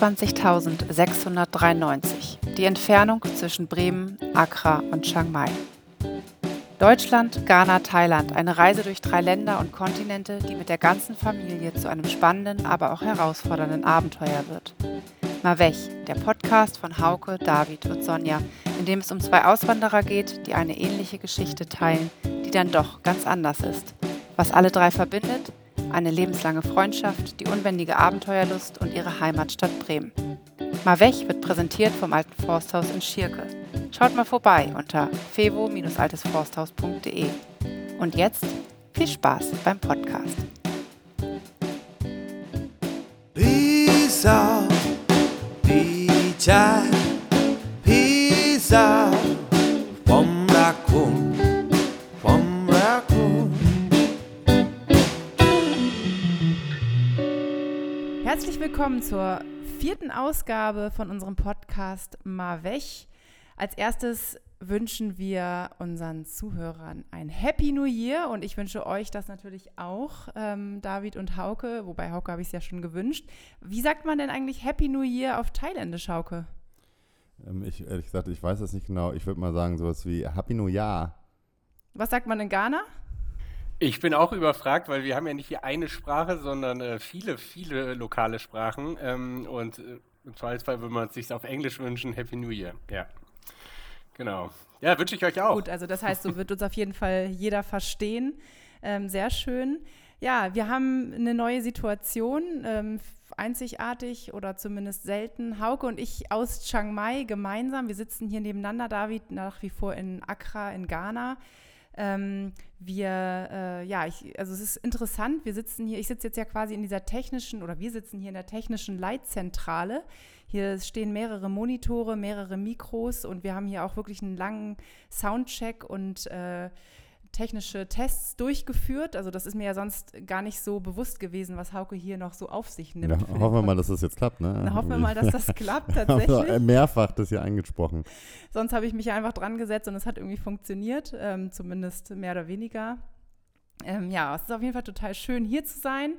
26.693. Die Entfernung zwischen Bremen, Accra und Chiang Mai. Deutschland, Ghana, Thailand. Eine Reise durch drei Länder und Kontinente, die mit der ganzen Familie zu einem spannenden, aber auch herausfordernden Abenteuer wird. Mawech, der Podcast von Hauke, David und Sonja, in dem es um zwei Auswanderer geht, die eine ähnliche Geschichte teilen, die dann doch ganz anders ist. Was alle drei verbindet? Eine lebenslange Freundschaft, die unbändige Abenteuerlust und ihre Heimatstadt Bremen. Mawech wird präsentiert vom Alten Forsthaus in Schierke. Schaut mal vorbei unter fevo-altesforsthaus.de. Und jetzt viel Spaß beim Podcast. Peace out, peace out, Herzlich willkommen zur vierten Ausgabe von unserem Podcast Mawech. Als erstes wünschen wir unseren Zuhörern ein Happy New Year und ich wünsche euch das natürlich auch, ähm, David und Hauke, wobei Hauke habe ich es ja schon gewünscht. Wie sagt man denn eigentlich Happy New Year auf Thailändisch, Hauke? Ähm, ich, ehrlich gesagt, ich weiß das nicht genau. Ich würde mal sagen sowas wie Happy New Year. Was sagt man in Ghana? Ich bin auch überfragt, weil wir haben ja nicht hier eine Sprache, sondern äh, viele, viele lokale Sprachen. Ähm, und äh, im Zweifelsfall würde man es sich auf Englisch wünschen, Happy New Year. Ja. Genau. Ja, wünsche ich euch auch. Gut, also das heißt, so wird uns auf jeden Fall jeder verstehen. Ähm, sehr schön. Ja, wir haben eine neue Situation, ähm, einzigartig oder zumindest selten. Hauke und ich aus Chiang Mai gemeinsam. Wir sitzen hier nebeneinander, David, nach wie vor in Accra in Ghana. Ähm, wir, äh, ja, ich, also es ist interessant, wir sitzen hier, ich sitze jetzt ja quasi in dieser technischen, oder wir sitzen hier in der technischen Leitzentrale. Hier stehen mehrere Monitore, mehrere Mikros und wir haben hier auch wirklich einen langen Soundcheck und äh, technische Tests durchgeführt. Also das ist mir ja sonst gar nicht so bewusst gewesen, was Hauke hier noch so auf sich nimmt. Ja, hoffen wir mal, dass das jetzt klappt. Ne? Na, hoffen wir mal, dass das klappt tatsächlich. mehrfach das hier angesprochen. Sonst habe ich mich einfach dran gesetzt und es hat irgendwie funktioniert, ähm, zumindest mehr oder weniger. Ähm, ja, es ist auf jeden Fall total schön, hier zu sein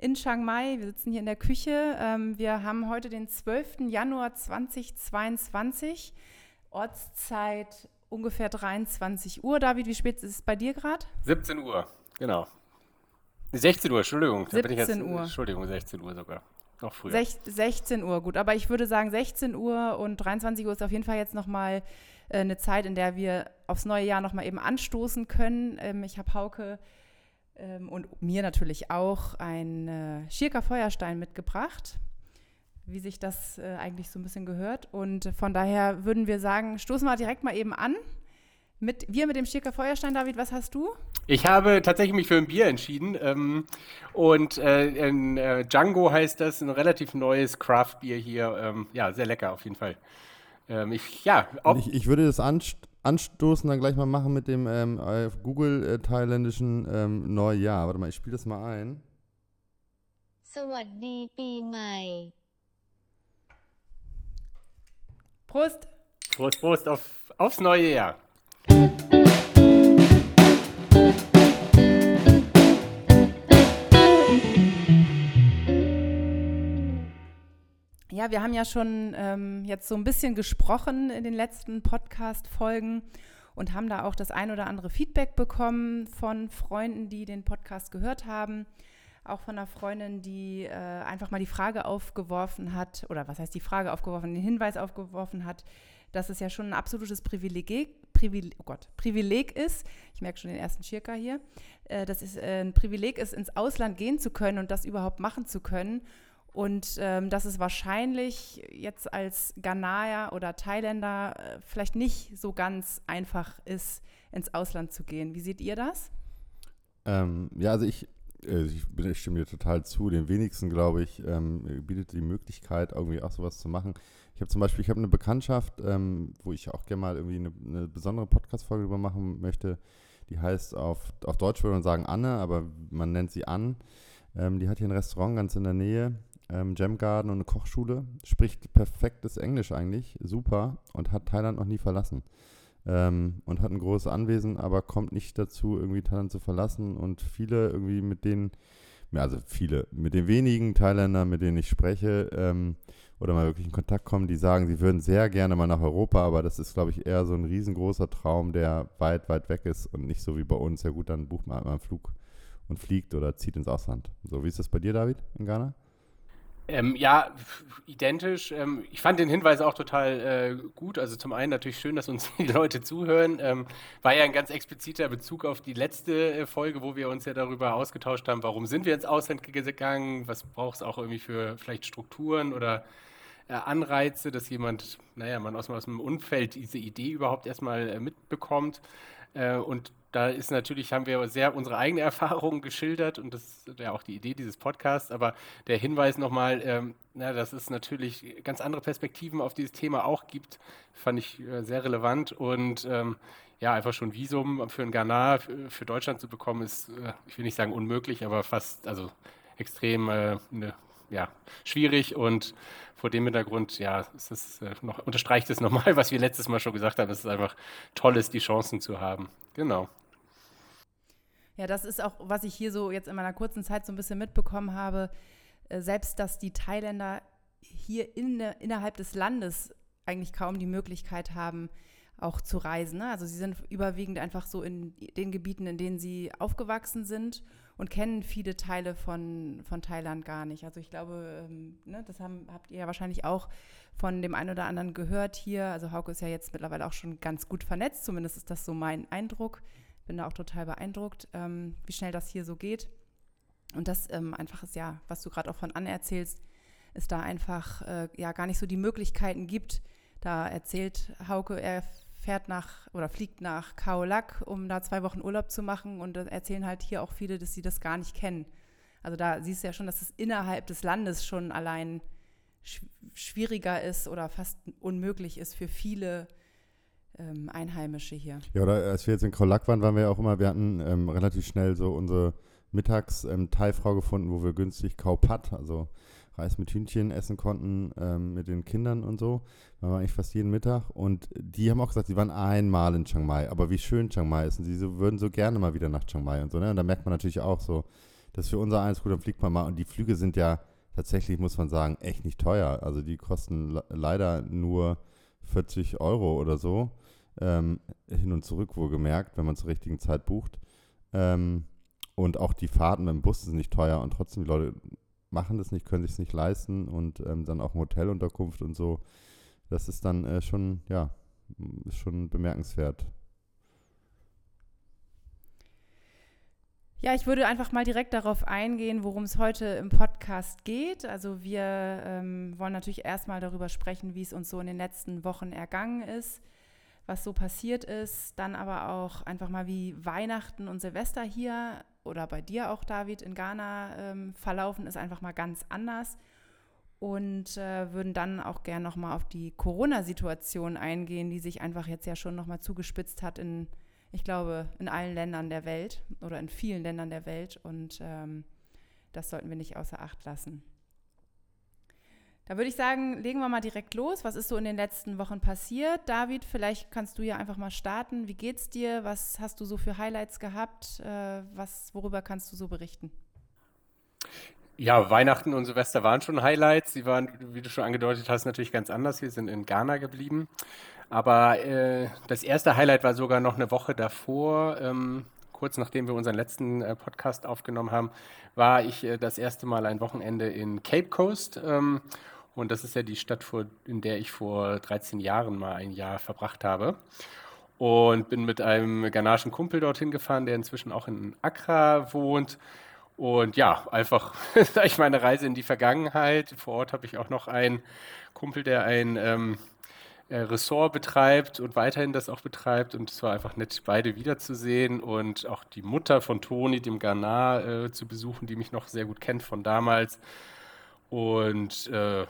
in Chiang Mai. Wir sitzen hier in der Küche. Ähm, wir haben heute den 12. Januar 2022. Ortszeit ungefähr 23 Uhr. David, wie spät ist es bei dir gerade? 17 Uhr, genau. 16 Uhr, Entschuldigung. 17 jetzt, Uhr. Entschuldigung, 16 Uhr sogar. Noch früher. 16 Uhr, gut. Aber ich würde sagen, 16 Uhr und 23 Uhr ist auf jeden Fall jetzt nochmal äh, eine Zeit, in der wir aufs neue Jahr nochmal eben anstoßen können. Ähm, ich habe Hauke ähm, und mir natürlich auch einen äh, Schirker Feuerstein mitgebracht wie sich das äh, eigentlich so ein bisschen gehört. Und von daher würden wir sagen, stoßen wir direkt mal eben an. Mit, wir mit dem Schicker Feuerstein, David, was hast du? Ich habe tatsächlich mich für ein Bier entschieden. Ähm, und äh, ein, äh, Django heißt das, ein relativ neues Craft-Bier hier. Ähm, ja, sehr lecker auf jeden Fall. Ähm, ich, ja, ich, ich, würde das anst anstoßen dann gleich mal machen mit dem ähm, Google-thailändischen äh, ähm, Neujahr. Warte mal, ich spiele das mal ein. สวัสดีปีใหม่ Prost. Prost, Prost auf, aufs neue Jahr. Ja, wir haben ja schon ähm, jetzt so ein bisschen gesprochen in den letzten Podcast-Folgen und haben da auch das ein oder andere Feedback bekommen von Freunden, die den Podcast gehört haben auch von einer Freundin, die äh, einfach mal die Frage aufgeworfen hat, oder was heißt die Frage aufgeworfen, den Hinweis aufgeworfen hat, dass es ja schon ein absolutes Privileg, Privileg, oh Gott, Privileg ist, ich merke schon den ersten Schirka hier, äh, dass es äh, ein Privileg ist, ins Ausland gehen zu können und das überhaupt machen zu können. Und ähm, dass es wahrscheinlich jetzt als Ghanaer oder Thailänder äh, vielleicht nicht so ganz einfach ist, ins Ausland zu gehen. Wie seht ihr das? Ähm, ja, also ich ich, bin, ich stimme dir total zu. Den wenigsten, glaube ich, ähm, bietet die Möglichkeit, irgendwie auch sowas zu machen. Ich habe zum Beispiel, ich habe eine Bekanntschaft, ähm, wo ich auch gerne mal irgendwie eine, eine besondere Podcast-Folge über machen möchte. Die heißt auf, auf Deutsch würde man sagen Anne, aber man nennt sie Ann. Ähm, die hat hier ein Restaurant ganz in der Nähe, ähm, Jam Garden und eine Kochschule. Spricht perfektes Englisch eigentlich, super und hat Thailand noch nie verlassen ähm, und hat ein großes Anwesen, aber kommt nicht dazu, irgendwie Thailand zu verlassen. Und viele irgendwie, mit denen, also viele, mit den wenigen Thailändern, mit denen ich spreche ähm, oder mal wirklich in Kontakt kommen, die sagen, sie würden sehr gerne mal nach Europa, aber das ist, glaube ich, eher so ein riesengroßer Traum, der weit, weit weg ist und nicht so wie bei uns. Ja gut, dann bucht man einen Flug und fliegt oder zieht ins Ausland. So, wie ist das bei dir, David, in Ghana? Ähm, ja, identisch. Ähm, ich fand den Hinweis auch total äh, gut. Also zum einen natürlich schön, dass uns die Leute zuhören. Ähm, war ja ein ganz expliziter Bezug auf die letzte äh, Folge, wo wir uns ja darüber ausgetauscht haben, warum sind wir ins Ausland gegangen, was braucht es auch irgendwie für vielleicht Strukturen oder äh, Anreize, dass jemand, naja, man aus, aus dem Umfeld diese Idee überhaupt erstmal äh, mitbekommt. Äh, und da ist natürlich, haben wir sehr unsere eigene Erfahrung geschildert und das ist ja auch die Idee dieses Podcasts, aber der Hinweis nochmal, ähm, na, dass es natürlich ganz andere Perspektiven auf dieses Thema auch gibt, fand ich äh, sehr relevant und ähm, ja, einfach schon Visum für ein Ghana für, Deutschland zu bekommen, ist, äh, ich will nicht sagen unmöglich, aber fast, also extrem äh, ne, ja, schwierig und vor dem Hintergrund, ja, es ist, äh, noch, unterstreicht es nochmal, was wir letztes Mal schon gesagt haben, dass es einfach toll ist, die Chancen zu haben. Genau. Ja, das ist auch, was ich hier so jetzt in meiner kurzen Zeit so ein bisschen mitbekommen habe, äh, selbst dass die Thailänder hier in, innerhalb des Landes eigentlich kaum die Möglichkeit haben, auch zu reisen. Ne? Also sie sind überwiegend einfach so in den Gebieten, in denen sie aufgewachsen sind und kennen viele Teile von, von Thailand gar nicht. Also ich glaube, ähm, ne, das haben, habt ihr ja wahrscheinlich auch von dem einen oder anderen gehört hier. Also Hauke ist ja jetzt mittlerweile auch schon ganz gut vernetzt, zumindest ist das so mein Eindruck bin da auch total beeindruckt, ähm, wie schnell das hier so geht. Und das ähm, einfach ist ja, was du gerade auch von Anne erzählst, ist da einfach äh, ja gar nicht so die Möglichkeiten gibt. Da erzählt Hauke, er fährt nach oder fliegt nach Kaolak, um da zwei Wochen Urlaub zu machen. Und erzählen halt hier auch viele, dass sie das gar nicht kennen. Also da siehst du ja schon, dass es innerhalb des Landes schon allein schwieriger ist oder fast unmöglich ist für viele ähm, Einheimische hier. Ja, oder als wir jetzt in Krolak waren, waren wir ja auch immer, wir hatten ähm, relativ schnell so unsere Mittags-Thai-Frau ähm, gefunden, wo wir günstig Kaupat, also Reis mit Hühnchen essen konnten ähm, mit den Kindern und so. Da waren eigentlich fast jeden Mittag. Und die haben auch gesagt, sie waren einmal in Chiang Mai, aber wie schön Chiang Mai ist. Und sie so, würden so gerne mal wieder nach Chiang Mai und so. Ne? Und da merkt man natürlich auch so, dass für unser eins gut, dann fliegt man mal. Und die Flüge sind ja tatsächlich, muss man sagen, echt nicht teuer. Also die kosten leider nur 40 Euro oder so ähm, hin und zurück wohlgemerkt, wenn man zur richtigen Zeit bucht. Ähm, und auch die Fahrten mit dem Bus sind nicht teuer und trotzdem die Leute machen das nicht, können sich es nicht leisten und ähm, dann auch Hotelunterkunft und so. Das ist dann äh, schon, ja, ist schon bemerkenswert. Ja, ich würde einfach mal direkt darauf eingehen, worum es heute im Podcast geht. Also wir ähm, wollen natürlich erstmal darüber sprechen, wie es uns so in den letzten Wochen ergangen ist was so passiert ist. Dann aber auch einfach mal, wie Weihnachten und Silvester hier oder bei dir auch, David, in Ghana ähm, verlaufen ist, einfach mal ganz anders. Und äh, würden dann auch gern nochmal auf die Corona-Situation eingehen, die sich einfach jetzt ja schon nochmal zugespitzt hat in, ich glaube, in allen Ländern der Welt oder in vielen Ländern der Welt. Und ähm, das sollten wir nicht außer Acht lassen. Da würde ich sagen, legen wir mal direkt los. Was ist so in den letzten Wochen passiert? David, vielleicht kannst du ja einfach mal starten. Wie geht's dir? Was hast du so für Highlights gehabt? Äh, was, worüber kannst du so berichten? Ja, Weihnachten und Silvester waren schon Highlights. Sie waren, wie du schon angedeutet hast, natürlich ganz anders. Wir sind in Ghana geblieben. Aber äh, das erste Highlight war sogar noch eine Woche davor. Ähm, kurz nachdem wir unseren letzten äh, Podcast aufgenommen haben, war ich äh, das erste Mal ein Wochenende in Cape Coast. Ähm, und das ist ja die Stadt, in der ich vor 13 Jahren mal ein Jahr verbracht habe. Und bin mit einem ghanaischen Kumpel dorthin gefahren, der inzwischen auch in Accra wohnt. Und ja, einfach, ich meine Reise in die Vergangenheit. Vor Ort habe ich auch noch einen Kumpel, der ein ähm, äh, Ressort betreibt und weiterhin das auch betreibt. Und es war einfach nett, beide wiederzusehen und auch die Mutter von Toni, dem Ghana, äh, zu besuchen, die mich noch sehr gut kennt von damals. Und äh,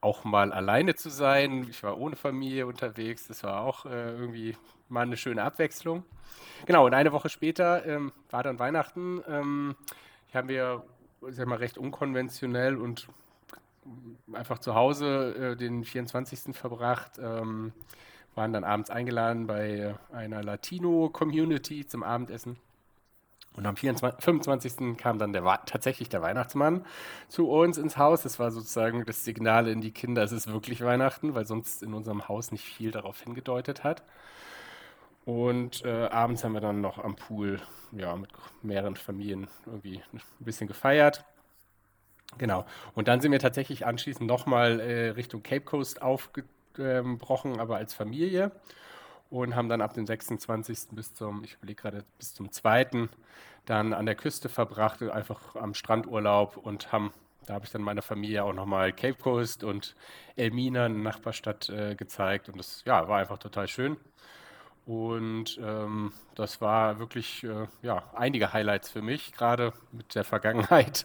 auch mal alleine zu sein. Ich war ohne Familie unterwegs. Das war auch äh, irgendwie mal eine schöne Abwechslung. Genau, und eine Woche später ähm, war dann Weihnachten. Ähm, haben wir, sag mal, recht unkonventionell und einfach zu Hause äh, den 24. verbracht. Ähm, waren dann abends eingeladen bei einer Latino-Community zum Abendessen. Und am 24, 25. kam dann der, tatsächlich der Weihnachtsmann zu uns ins Haus. Das war sozusagen das Signal in die Kinder, es ist wirklich Weihnachten, weil sonst in unserem Haus nicht viel darauf hingedeutet hat. Und äh, abends haben wir dann noch am Pool ja, mit mehreren Familien irgendwie ein bisschen gefeiert. Genau. Und dann sind wir tatsächlich anschließend nochmal äh, Richtung Cape Coast aufgebrochen, aber als Familie. Und haben dann ab dem 26. bis zum, ich überlege gerade, bis zum 2. dann an der Küste verbracht, einfach am Strandurlaub und haben, da habe ich dann meiner Familie auch nochmal Cape Coast und Elmina, eine Nachbarstadt, äh, gezeigt. Und das ja, war einfach total schön. Und ähm, das war wirklich äh, ja, einige Highlights für mich, gerade mit der Vergangenheit.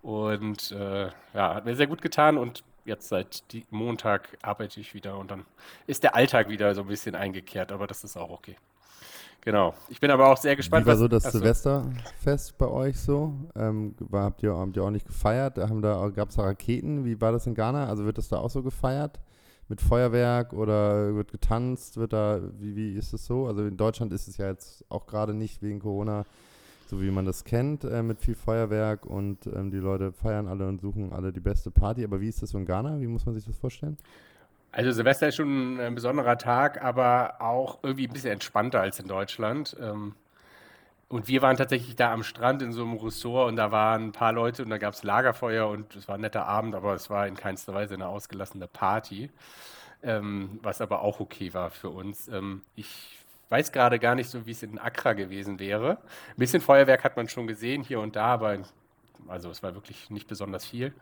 Und äh, ja, hat mir sehr gut getan und jetzt seit Montag arbeite ich wieder und dann ist der Alltag wieder so ein bisschen eingekehrt, aber das ist auch okay. Genau. Ich bin aber auch sehr gespannt. Wie war so das achso. Silvesterfest bei euch so? Ähm, war, habt, ihr, habt ihr auch nicht gefeiert? Haben da, Gab es da Raketen? Wie war das in Ghana? Also wird das da auch so gefeiert? Mit Feuerwerk oder wird getanzt? Wird da, wie, wie ist es so? Also in Deutschland ist es ja jetzt auch gerade nicht wegen Corona so wie man das kennt, äh, mit viel Feuerwerk und ähm, die Leute feiern alle und suchen alle die beste Party. Aber wie ist das so in Ghana? Wie muss man sich das vorstellen? Also Silvester ist schon ein besonderer Tag, aber auch irgendwie ein bisschen entspannter als in Deutschland. Ähm, und wir waren tatsächlich da am Strand in so einem Ressort und da waren ein paar Leute und da gab es Lagerfeuer und es war ein netter Abend, aber es war in keinster Weise eine ausgelassene Party, ähm, was aber auch okay war für uns. Ähm, ich weiß gerade gar nicht so, wie es in Accra gewesen wäre. Ein bisschen Feuerwerk hat man schon gesehen hier und da, aber also es war wirklich nicht besonders viel.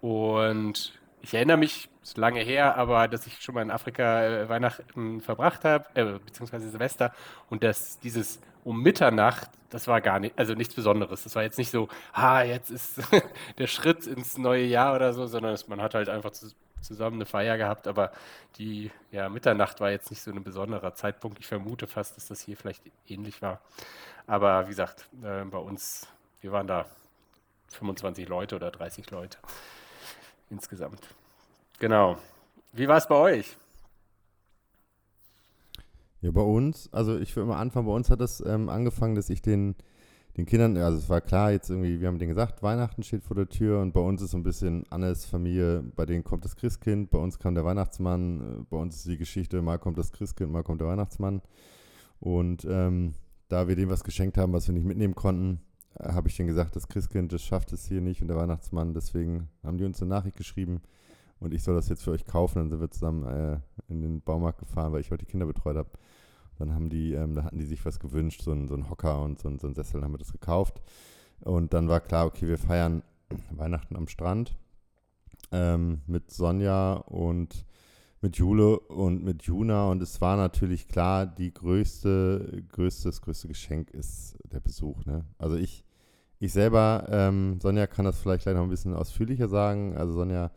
Und ich erinnere mich, ist lange her, aber dass ich schon mal in Afrika äh, Weihnachten verbracht habe, äh, beziehungsweise Silvester, und dass dieses um Mitternacht, das war gar nicht, also nichts Besonderes. Das war jetzt nicht so, ah, jetzt ist der Schritt ins neue Jahr oder so, sondern man hat halt einfach zusammen eine Feier gehabt, aber die ja, Mitternacht war jetzt nicht so ein besonderer Zeitpunkt. Ich vermute fast, dass das hier vielleicht ähnlich war. Aber wie gesagt, äh, bei uns, wir waren da 25 Leute oder 30 Leute insgesamt. Genau. Wie war es bei euch? Ja, bei uns, also ich würde mal anfangen, bei uns hat es ähm, angefangen, dass ich den den Kindern, also es war klar, jetzt irgendwie, wir haben denen gesagt, Weihnachten steht vor der Tür und bei uns ist so ein bisschen Annes Familie, bei denen kommt das Christkind, bei uns kam der Weihnachtsmann, äh, bei uns ist die Geschichte, mal kommt das Christkind, mal kommt der Weihnachtsmann. Und ähm, da wir dem was geschenkt haben, was wir nicht mitnehmen konnten, äh, habe ich denen gesagt, das Christkind, das schafft es hier nicht und der Weihnachtsmann, deswegen haben die uns eine Nachricht geschrieben und ich soll das jetzt für euch kaufen. Dann sind wir zusammen äh, in den Baumarkt gefahren, weil ich heute die Kinder betreut habe. Dann haben die, ähm, da hatten die sich was gewünscht, so ein, so ein Hocker und so ein, so ein Sessel, dann haben wir das gekauft. Und dann war klar, okay, wir feiern Weihnachten am Strand ähm, mit Sonja und mit Jule und mit Juna. Und es war natürlich klar, die größte, größte, das größte Geschenk ist der Besuch. Ne? Also ich, ich selber, ähm, Sonja kann das vielleicht gleich noch ein bisschen ausführlicher sagen. Also Sonja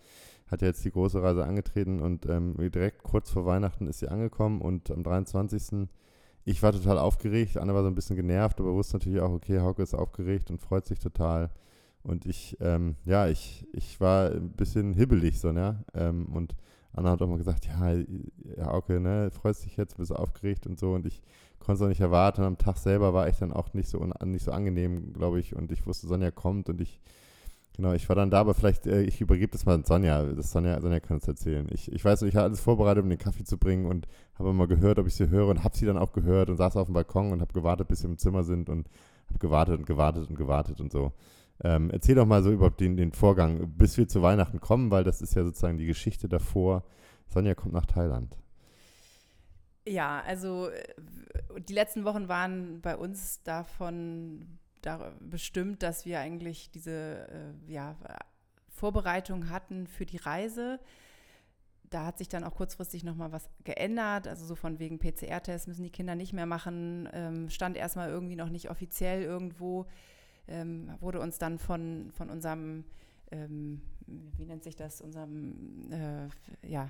hat ja jetzt die große Reise angetreten und ähm, direkt kurz vor Weihnachten ist sie angekommen und am 23. Ich war total aufgeregt, Anne war so ein bisschen genervt, aber wusste natürlich auch, okay, Hauke ist aufgeregt und freut sich total. Und ich, ähm, ja, ich, ich war ein bisschen hibbelig so, ne? Ähm, und Anna hat auch mal gesagt, ja, Hauke, ne, freust dich jetzt, bist aufgeregt und so. Und ich konnte es auch nicht erwarten. Am Tag selber war ich dann auch nicht so, nicht so angenehm, glaube ich. Und ich wusste, Sonja kommt und ich Genau, ich war dann da, aber vielleicht, äh, ich übergebe das mal an Sonja. Das Sonja, Sonja kann es erzählen. Ich, ich weiß, ich habe alles vorbereitet, um den Kaffee zu bringen und habe mal gehört, ob ich sie höre und habe sie dann auch gehört und saß auf dem Balkon und habe gewartet, bis sie im Zimmer sind und habe gewartet und gewartet und gewartet und so. Ähm, erzähl doch mal so über den, den Vorgang, bis wir zu Weihnachten kommen, weil das ist ja sozusagen die Geschichte davor. Sonja kommt nach Thailand. Ja, also äh, die letzten Wochen waren bei uns davon bestimmt, dass wir eigentlich diese äh, ja, Vorbereitung hatten für die Reise. Da hat sich dann auch kurzfristig nochmal was geändert. Also so von wegen PCR-Tests müssen die Kinder nicht mehr machen. Ähm, stand erstmal irgendwie noch nicht offiziell irgendwo. Ähm, wurde uns dann von, von unserem, ähm, wie nennt sich das, unserem, äh, ja,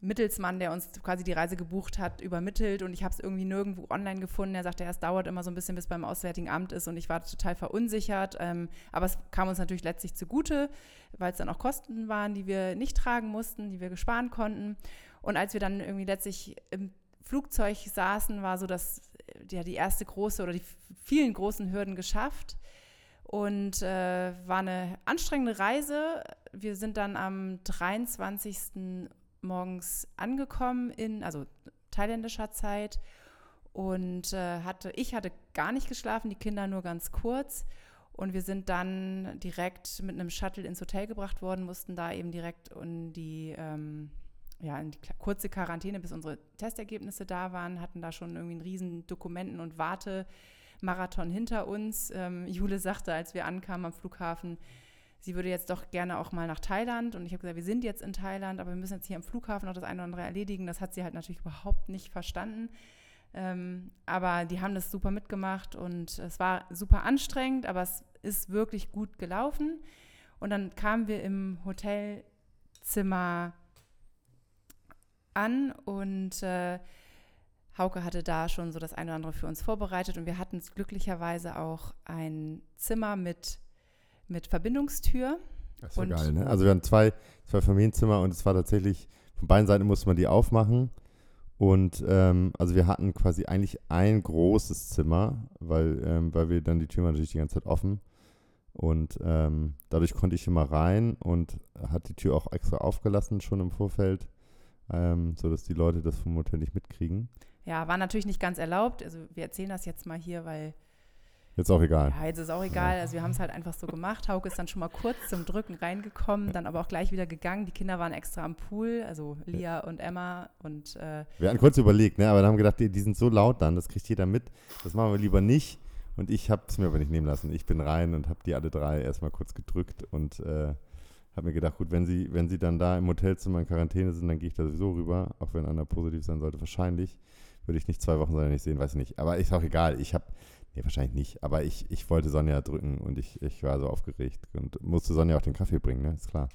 Mittelsmann, der uns quasi die Reise gebucht hat, übermittelt und ich habe es irgendwie nirgendwo online gefunden. Er sagte, es dauert immer so ein bisschen, bis beim Auswärtigen Amt ist und ich war total verunsichert. Ähm, aber es kam uns natürlich letztlich zugute, weil es dann auch Kosten waren, die wir nicht tragen mussten, die wir gesparen konnten. Und als wir dann irgendwie letztlich im Flugzeug saßen, war so das, ja, die erste große oder die vielen großen Hürden geschafft. Und äh, war eine anstrengende Reise. Wir sind dann am 23. morgens angekommen in, also thailändischer Zeit. Und äh, hatte, ich hatte gar nicht geschlafen, die Kinder nur ganz kurz. Und wir sind dann direkt mit einem Shuttle ins Hotel gebracht worden, mussten da eben direkt in die, ähm, ja, in die kurze Quarantäne, bis unsere Testergebnisse da waren, hatten da schon irgendwie einen riesen Dokumenten- und Wartemarathon hinter uns. Ähm, Jule sagte, als wir ankamen am Flughafen, sie würde jetzt doch gerne auch mal nach Thailand. Und ich habe gesagt, wir sind jetzt in Thailand, aber wir müssen jetzt hier am Flughafen noch das eine oder andere erledigen. Das hat sie halt natürlich überhaupt nicht verstanden. Ähm, aber die haben das super mitgemacht und es war super anstrengend, aber es ist wirklich gut gelaufen. Und dann kamen wir im Hotelzimmer an und äh, Hauke hatte da schon so das eine oder andere für uns vorbereitet und wir hatten glücklicherweise auch ein Zimmer mit, mit Verbindungstür. Das war geil, ne? Also wir hatten zwei, zwei Familienzimmer und es war tatsächlich, von beiden Seiten musste man die aufmachen und ähm, also wir hatten quasi eigentlich ein großes Zimmer, weil, ähm, weil wir dann die Tür natürlich die ganze Zeit offen. Und ähm, dadurch konnte ich immer rein und hat die Tür auch extra aufgelassen schon im Vorfeld, ähm, sodass die Leute das vom Hotel nicht mitkriegen. Ja, war natürlich nicht ganz erlaubt. Also wir erzählen das jetzt mal hier, weil Jetzt auch egal. Ja, jetzt ist auch egal. Also wir haben es halt einfach so gemacht. Hauke ist dann schon mal kurz zum Drücken reingekommen, dann aber auch gleich wieder gegangen. Die Kinder waren extra am Pool, also Lia und Emma und äh Wir hatten kurz überlegt, ne, aber dann haben wir gedacht, die, die sind so laut dann, das kriegt jeder mit. Das machen wir lieber nicht. Und ich habe es mir aber nicht nehmen lassen. Ich bin rein und habe die alle drei erstmal kurz gedrückt und äh, habe mir gedacht, gut, wenn sie, wenn sie dann da im Hotelzimmer in Quarantäne sind, dann gehe ich da sowieso rüber, auch wenn einer positiv sein sollte. Wahrscheinlich würde ich nicht zwei Wochen sein, nicht sehen, weiß ich nicht. Aber ist auch egal. Ich habe Nee, wahrscheinlich nicht. Aber ich, ich wollte Sonja drücken und ich, ich war so aufgeregt und musste Sonja auch den Kaffee bringen, ne? Ist klar.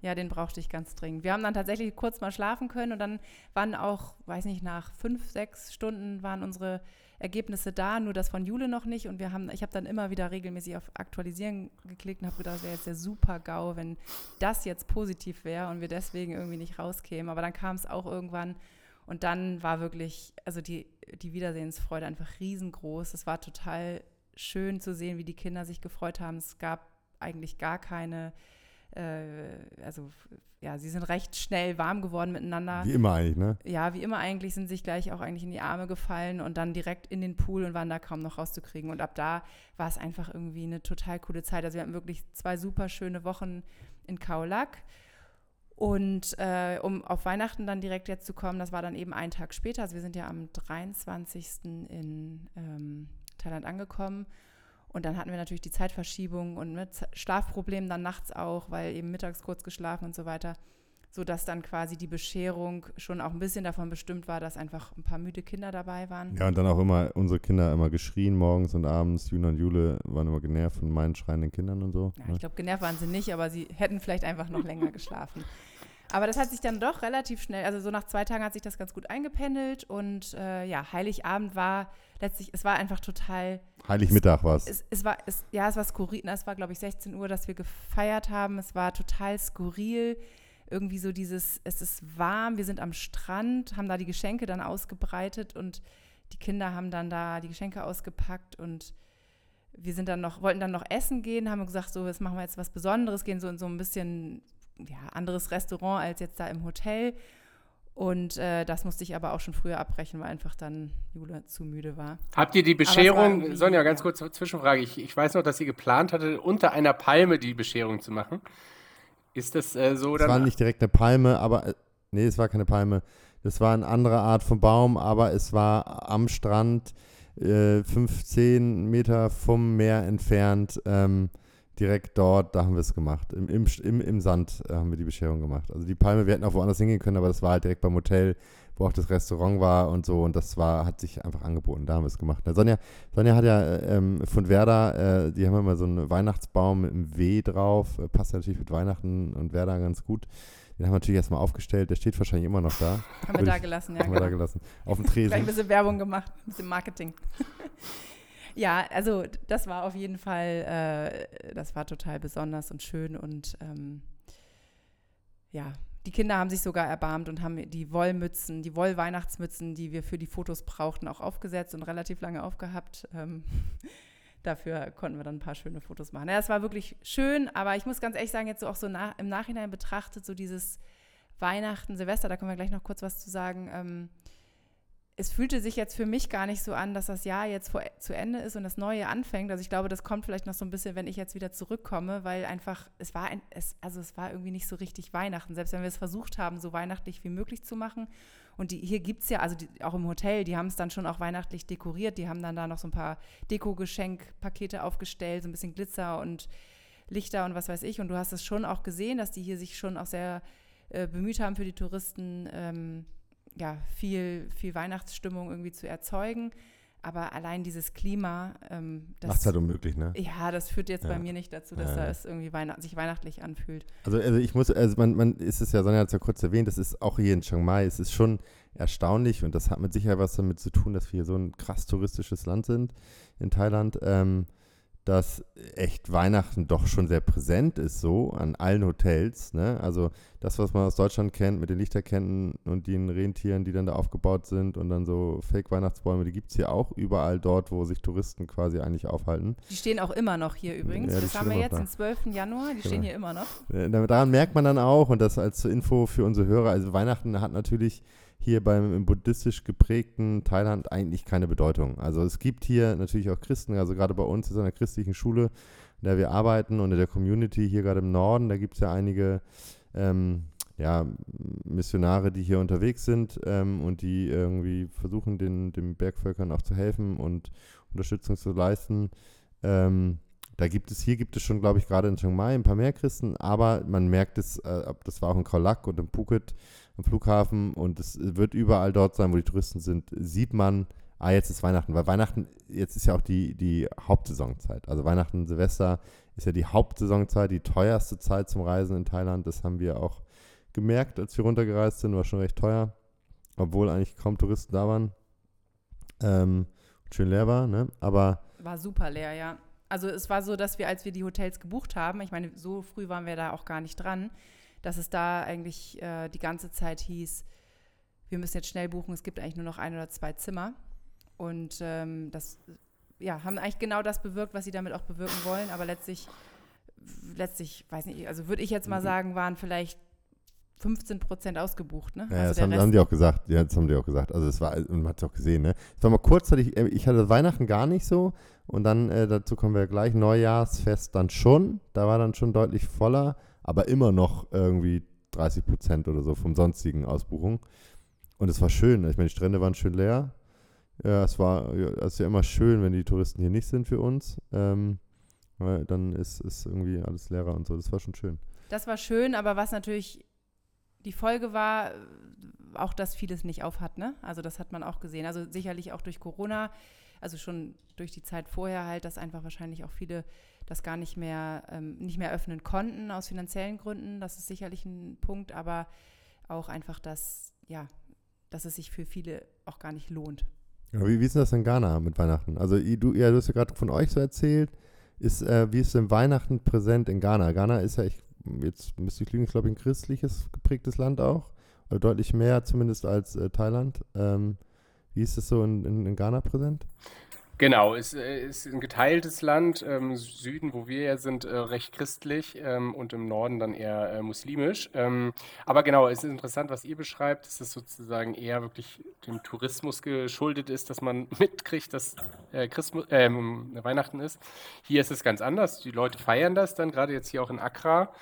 Ja, den brauchte ich ganz dringend. Wir haben dann tatsächlich kurz mal schlafen können und dann waren auch, weiß nicht, nach fünf, sechs Stunden waren unsere Ergebnisse da, nur das von Jule noch nicht. Und wir haben, ich habe dann immer wieder regelmäßig auf Aktualisieren geklickt und habe gedacht, das wäre jetzt der super GAU, wenn das jetzt positiv wäre und wir deswegen irgendwie nicht rauskämen. Aber dann kam es auch irgendwann und dann war wirklich, also die, die Wiedersehensfreude einfach riesengroß. Es war total schön zu sehen, wie die Kinder sich gefreut haben. Es gab eigentlich gar keine, äh, also ja, sie sind recht schnell warm geworden miteinander. Wie immer eigentlich, ne? Ja, wie immer eigentlich sind sich gleich auch eigentlich in die Arme gefallen und dann direkt in den Pool und waren da kaum noch rauszukriegen. Und ab da war es einfach irgendwie eine total coole Zeit. Also wir hatten wirklich zwei super schöne Wochen in Kaolack. Und äh, um auf Weihnachten dann direkt jetzt zu kommen, das war dann eben einen Tag später. Also wir sind ja am 23. in ähm, Thailand angekommen. Und dann hatten wir natürlich die Zeitverschiebung und mit Schlafproblemen dann nachts auch, weil eben mittags kurz geschlafen und so weiter. Sodass dann quasi die Bescherung schon auch ein bisschen davon bestimmt war, dass einfach ein paar müde Kinder dabei waren. Ja, und dann auch immer unsere Kinder immer geschrien morgens und abends. Juna und Jule waren immer genervt von meinen schreienden Kindern und so. Ja, ne? Ich glaube, genervt waren sie nicht, aber sie hätten vielleicht einfach noch länger geschlafen. Aber das hat sich dann doch relativ schnell, also so nach zwei Tagen hat sich das ganz gut eingependelt und äh, ja, Heiligabend war letztlich, es war einfach total. Heiligmittag war es. Es war, es, ja, es war skurril, es war glaube ich 16 Uhr, dass wir gefeiert haben. Es war total skurril. Irgendwie so dieses, es ist warm, wir sind am Strand, haben da die Geschenke dann ausgebreitet und die Kinder haben dann da die Geschenke ausgepackt und wir sind dann noch, wollten dann noch essen gehen, haben gesagt, so, jetzt machen wir jetzt was Besonderes, gehen so in so ein bisschen ja, anderes Restaurant als jetzt da im Hotel. Und äh, das musste ich aber auch schon früher abbrechen, weil einfach dann Jule zu müde war. Habt ihr die Bescherung, Sonja, ganz kurz Zwischenfrage. Ich, ich weiß noch, dass sie geplant hatte, unter einer Palme die Bescherung zu machen. Ist das äh, so? Es war nicht direkt eine Palme, aber äh, nee, es war keine Palme. Das war eine andere Art von Baum, aber es war am Strand, äh, 15 Meter vom Meer entfernt. Ähm, direkt dort, da haben wir es gemacht. Im, im, im, im Sand äh, haben wir die Bescherung gemacht. Also die Palme, wir hätten auch woanders hingehen können, aber das war halt direkt beim Hotel, wo auch das Restaurant war und so. Und das war, hat sich einfach angeboten. Da haben wir es gemacht. Na, Sonja, Sonja hat ja äh, ähm, von Werder, äh, die haben immer so einen Weihnachtsbaum mit einem W drauf. Äh, passt natürlich mit Weihnachten und Werder ganz gut. Den haben wir natürlich erstmal aufgestellt. Der steht wahrscheinlich immer noch da. haben wir da gelassen, ja. Haben wir da gelassen. Auf dem Tresen. Gleich ein bisschen Werbung gemacht, ein bisschen Marketing. Ja, also das war auf jeden Fall, äh, das war total besonders und schön und ähm, ja, die Kinder haben sich sogar erbarmt und haben die Wollmützen, die Wollweihnachtsmützen, die wir für die Fotos brauchten, auch aufgesetzt und relativ lange aufgehabt. Ähm, dafür konnten wir dann ein paar schöne Fotos machen. Ja, es war wirklich schön, aber ich muss ganz ehrlich sagen, jetzt so auch so nach, im Nachhinein betrachtet, so dieses Weihnachten, Silvester, da können wir gleich noch kurz was zu sagen. Ähm, es fühlte sich jetzt für mich gar nicht so an, dass das Jahr jetzt vor, zu Ende ist und das Neue anfängt. Also ich glaube, das kommt vielleicht noch so ein bisschen, wenn ich jetzt wieder zurückkomme, weil einfach, es war ein, es, also es war irgendwie nicht so richtig Weihnachten. Selbst wenn wir es versucht haben, so weihnachtlich wie möglich zu machen. Und die, hier gibt es ja, also die, auch im Hotel, die haben es dann schon auch weihnachtlich dekoriert. Die haben dann da noch so ein paar Deko-Geschenkpakete aufgestellt, so ein bisschen Glitzer und Lichter und was weiß ich. Und du hast es schon auch gesehen, dass die hier sich schon auch sehr äh, bemüht haben für die Touristen. Ähm, ja, viel, viel Weihnachtsstimmung irgendwie zu erzeugen. Aber allein dieses Klima, ähm, das macht es halt unmöglich, ne? Ja, das führt jetzt ja. bei mir nicht dazu, dass ja. da es irgendwie Weihnacht, sich weihnachtlich anfühlt. Also, also ich muss, also man, man ist es ja, Sonja hat es ja kurz erwähnt, das ist auch hier in Chiang Mai, es ist schon erstaunlich und das hat mit Sicherheit was damit zu tun, dass wir hier so ein krass touristisches Land sind in Thailand. Ähm, dass echt Weihnachten doch schon sehr präsent ist, so an allen Hotels. Ne? Also das, was man aus Deutschland kennt, mit den Lichterketten und den Rentieren, die dann da aufgebaut sind und dann so Fake-Weihnachtsbäume, die gibt es hier auch überall dort, wo sich Touristen quasi eigentlich aufhalten. Die stehen auch immer noch hier übrigens. Ja, das haben wir jetzt, am 12. Januar, die genau. stehen hier immer noch. Daran merkt man dann auch, und das als Info für unsere Hörer, also Weihnachten hat natürlich hier beim im buddhistisch geprägten Thailand eigentlich keine Bedeutung. Also es gibt hier natürlich auch Christen, also gerade bei uns ist eine christlichen Schule, in der wir arbeiten und in der Community hier gerade im Norden, da gibt es ja einige ähm, ja, Missionare, die hier unterwegs sind ähm, und die irgendwie versuchen, den, den Bergvölkern auch zu helfen und Unterstützung zu leisten. Ähm, da gibt es, hier gibt es schon, glaube ich, gerade in Chiang Mai ein paar mehr Christen, aber man merkt es, äh, das war auch in Kaulak und in Phuket, am Flughafen und es wird überall dort sein, wo die Touristen sind, sieht man, ah, jetzt ist Weihnachten, weil Weihnachten, jetzt ist ja auch die, die Hauptsaisonzeit. Also Weihnachten, Silvester ist ja die Hauptsaisonzeit, die teuerste Zeit zum Reisen in Thailand. Das haben wir auch gemerkt, als wir runtergereist sind, war schon recht teuer, obwohl eigentlich kaum Touristen da waren. Ähm, schön leer war, ne? Aber. War super leer, ja. Also es war so, dass wir, als wir die Hotels gebucht haben, ich meine, so früh waren wir da auch gar nicht dran, dass es da eigentlich äh, die ganze Zeit hieß, wir müssen jetzt schnell buchen, es gibt eigentlich nur noch ein oder zwei Zimmer. Und ähm, das ja, haben eigentlich genau das bewirkt, was sie damit auch bewirken wollen, aber letztlich, letztlich, weiß nicht, also würde ich jetzt mal mhm. sagen, waren vielleicht 15 Prozent ausgebucht, ne? Ja, also das haben, haben, die auch gesagt. Ja, das haben die auch gesagt. Also es war, man hat es auch gesehen, ne? Es war mal kurzzeitig, äh, ich hatte Weihnachten gar nicht so und dann, äh, dazu kommen wir gleich, Neujahrsfest dann schon. Da war dann schon deutlich voller aber immer noch irgendwie 30 Prozent oder so vom sonstigen Ausbuchung. Und es war schön. Ich meine, die Strände waren schön leer. Ja, es war ja, es ist ja immer schön, wenn die Touristen hier nicht sind für uns. Ähm, weil dann ist, ist irgendwie alles leerer und so. Das war schon schön. Das war schön, aber was natürlich die Folge war, auch dass vieles nicht aufhat, ne? Also das hat man auch gesehen. Also sicherlich auch durch Corona, also schon durch die Zeit vorher halt, dass einfach wahrscheinlich auch viele das gar nicht mehr, ähm, nicht mehr öffnen konnten aus finanziellen Gründen. Das ist sicherlich ein Punkt, aber auch einfach, dass, ja, dass es sich für viele auch gar nicht lohnt. Wie, wie ist denn das in Ghana mit Weihnachten? Also du, ja, du hast ja gerade von euch so erzählt. Ist, äh, wie ist denn Weihnachten präsent in Ghana? Ghana ist ja, ich, jetzt müsste ich lügen, ich glaube, ein christliches geprägtes Land auch. Oder deutlich mehr zumindest als äh, Thailand. Ähm, wie ist es so in, in, in Ghana präsent? Genau, es äh, ist ein geteiltes Land. Im ähm, Süden, wo wir ja sind, äh, recht christlich ähm, und im Norden dann eher äh, muslimisch. Ähm, aber genau, es ist interessant, was ihr beschreibt, dass es sozusagen eher wirklich dem Tourismus geschuldet ist, dass man mitkriegt, dass Christmas, äh, Weihnachten ist. Hier ist es ganz anders. Die Leute feiern das dann, gerade jetzt hier auch in Accra.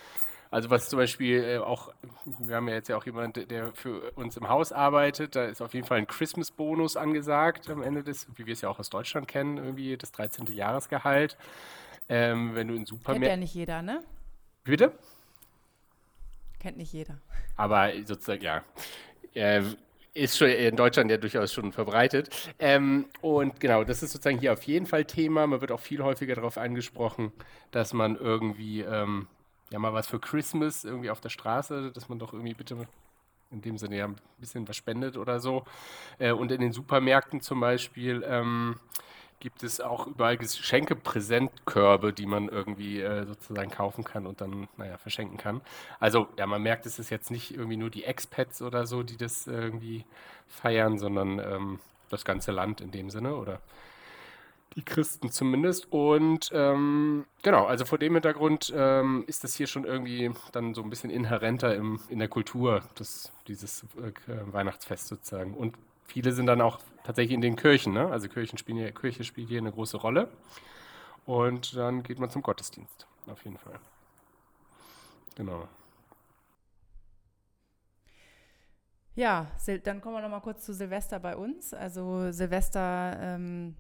Also was zum Beispiel äh, auch, wir haben ja jetzt ja auch jemanden, der für uns im Haus arbeitet, da ist auf jeden Fall ein Christmas-Bonus angesagt am Ende des, wie wir es ja auch aus Deutschland kennen, irgendwie das 13. Jahresgehalt. Ähm, wenn du in Supermärkten... Kennt ja nicht jeder, ne? Bitte? Kennt nicht jeder. Aber sozusagen, ja. Äh, ist schon in Deutschland ja durchaus schon verbreitet. Ähm, und genau, das ist sozusagen hier auf jeden Fall Thema. Man wird auch viel häufiger darauf angesprochen, dass man irgendwie ähm, ja mal was für Christmas irgendwie auf der Straße, dass man doch irgendwie bitte in dem Sinne ja ein bisschen was spendet oder so. Äh, und in den Supermärkten zum Beispiel, ähm, gibt es auch überall Geschenke-Präsentkörbe, die man irgendwie äh, sozusagen kaufen kann und dann, naja, verschenken kann. Also, ja, man merkt, es ist jetzt nicht irgendwie nur die Expats oder so, die das irgendwie feiern, sondern ähm, das ganze Land in dem Sinne oder die Christen zumindest. Und ähm, genau, also vor dem Hintergrund ähm, ist das hier schon irgendwie dann so ein bisschen inhärenter im, in der Kultur, das, dieses äh, Weihnachtsfest sozusagen. Und viele sind dann auch tatsächlich in den Kirchen, ne? Also Kirchen spielen hier, Kirche spielt hier eine große Rolle. Und dann geht man zum Gottesdienst, auf jeden Fall. Genau. Ja, dann kommen wir noch mal kurz zu Silvester bei uns. Also Silvester ähm,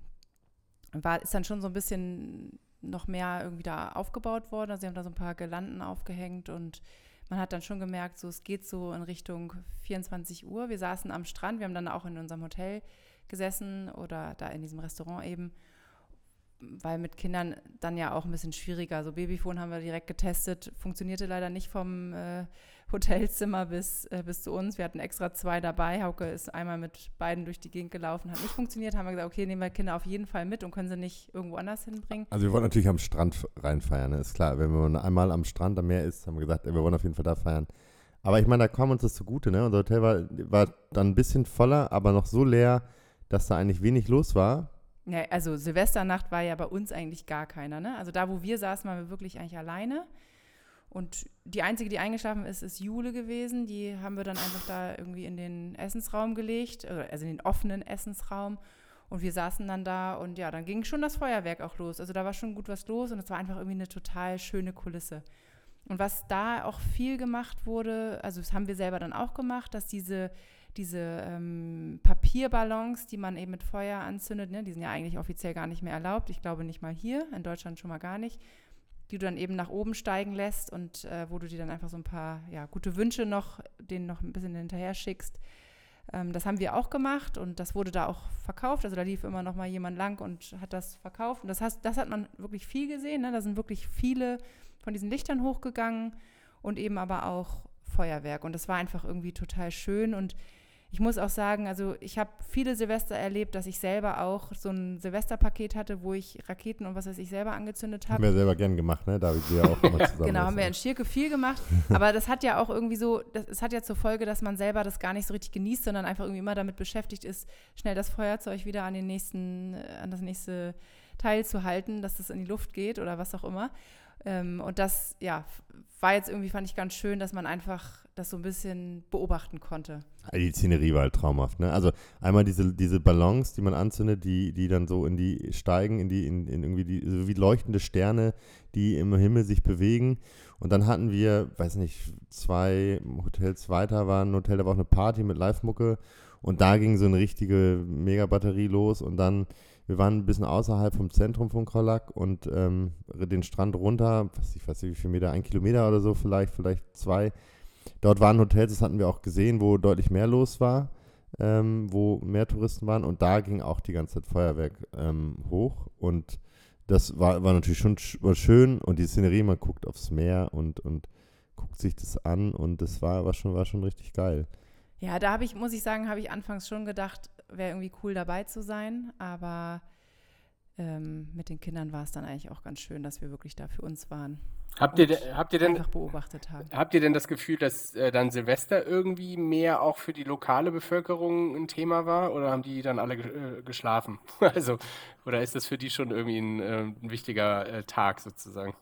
war, ist dann schon so ein bisschen noch mehr irgendwie da aufgebaut worden. Also sie haben da so ein paar Gelanden aufgehängt und man hat dann schon gemerkt, so es geht so in Richtung 24 Uhr. Wir saßen am Strand, wir haben dann auch in unserem Hotel gesessen oder da in diesem Restaurant eben, weil mit Kindern dann ja auch ein bisschen schwieriger. So Babyphone haben wir direkt getestet, funktionierte leider nicht vom äh, Hotelzimmer bis, äh, bis zu uns. Wir hatten extra zwei dabei. Hauke ist einmal mit beiden durch die Gegend gelaufen, hat nicht funktioniert. Haben wir gesagt, okay, nehmen wir Kinder auf jeden Fall mit und können sie nicht irgendwo anders hinbringen. Also wir wollen natürlich am Strand reinfeiern, ne? ist klar. Wenn man einmal am Strand am Meer ist, haben wir gesagt, wir wollen auf jeden Fall da feiern. Aber ich meine, da kam uns das zugute. Ne? Unser Hotel war, war dann ein bisschen voller, aber noch so leer, dass da eigentlich wenig los war. Ja, also Silvesternacht war ja bei uns eigentlich gar keiner. Ne? Also da, wo wir saßen, waren wir wirklich eigentlich alleine. Und die einzige, die eingeschlafen ist, ist Jule gewesen. Die haben wir dann einfach da irgendwie in den Essensraum gelegt, äh, also in den offenen Essensraum. Und wir saßen dann da und ja, dann ging schon das Feuerwerk auch los. Also da war schon gut was los und es war einfach irgendwie eine total schöne Kulisse. Und was da auch viel gemacht wurde, also das haben wir selber dann auch gemacht, dass diese, diese ähm, Papierballons, die man eben mit Feuer anzündet, ne, die sind ja eigentlich offiziell gar nicht mehr erlaubt. Ich glaube nicht mal hier, in Deutschland schon mal gar nicht die du dann eben nach oben steigen lässt und äh, wo du dir dann einfach so ein paar ja, gute Wünsche noch, denen noch ein bisschen hinterher schickst. Ähm, das haben wir auch gemacht und das wurde da auch verkauft. Also da lief immer noch mal jemand lang und hat das verkauft. Und das, hast, das hat man wirklich viel gesehen. Ne? Da sind wirklich viele von diesen Lichtern hochgegangen und eben aber auch Feuerwerk. Und das war einfach irgendwie total schön und ich muss auch sagen, also ich habe viele Silvester erlebt, dass ich selber auch so ein Silvesterpaket hatte, wo ich Raketen und was weiß ich selber angezündet habe. Haben wir selber gern gemacht, ne? David, wir auch immer zusammen. genau, haben wir in Schirke viel gemacht. Aber das hat ja auch irgendwie so, das, es hat ja zur Folge, dass man selber das gar nicht so richtig genießt, sondern einfach irgendwie immer damit beschäftigt ist, schnell das Feuerzeug wieder an den nächsten, an das nächste Teil zu halten, dass das in die Luft geht oder was auch immer. Ähm, und das, ja, war jetzt irgendwie, fand ich ganz schön, dass man einfach das so ein bisschen beobachten konnte. Die Szenerie war halt traumhaft, ne? Also einmal diese, diese Ballons, die man anzündet, die, die dann so in die steigen, in die, in, in irgendwie die, so wie leuchtende Sterne, die im Himmel sich bewegen. Und dann hatten wir, weiß nicht, zwei Hotels weiter war ein Hotel, da war auch eine Party mit Live-Mucke und da ging so eine richtige Megabatterie los und dann wir waren ein bisschen außerhalb vom Zentrum von Kolak und ähm, den Strand runter, was ich weiß nicht wie viel Meter, ein Kilometer oder so vielleicht, vielleicht zwei. Dort waren Hotels, das hatten wir auch gesehen, wo deutlich mehr los war, ähm, wo mehr Touristen waren und da ging auch die ganze Zeit Feuerwerk ähm, hoch und das war, war natürlich schon war schön und die Szenerie, man guckt aufs Meer und, und guckt sich das an und das war, war, schon, war schon richtig geil. Ja, da habe ich, muss ich sagen, habe ich anfangs schon gedacht, wäre irgendwie cool dabei zu sein, aber ähm, mit den Kindern war es dann eigentlich auch ganz schön, dass wir wirklich da für uns waren. Habt ihr, habt ihr denn einfach beobachtet haben. Habt ihr denn das Gefühl, dass äh, dann Silvester irgendwie mehr auch für die lokale Bevölkerung ein Thema war oder haben die dann alle äh, geschlafen? also oder ist das für die schon irgendwie ein, äh, ein wichtiger äh, Tag sozusagen?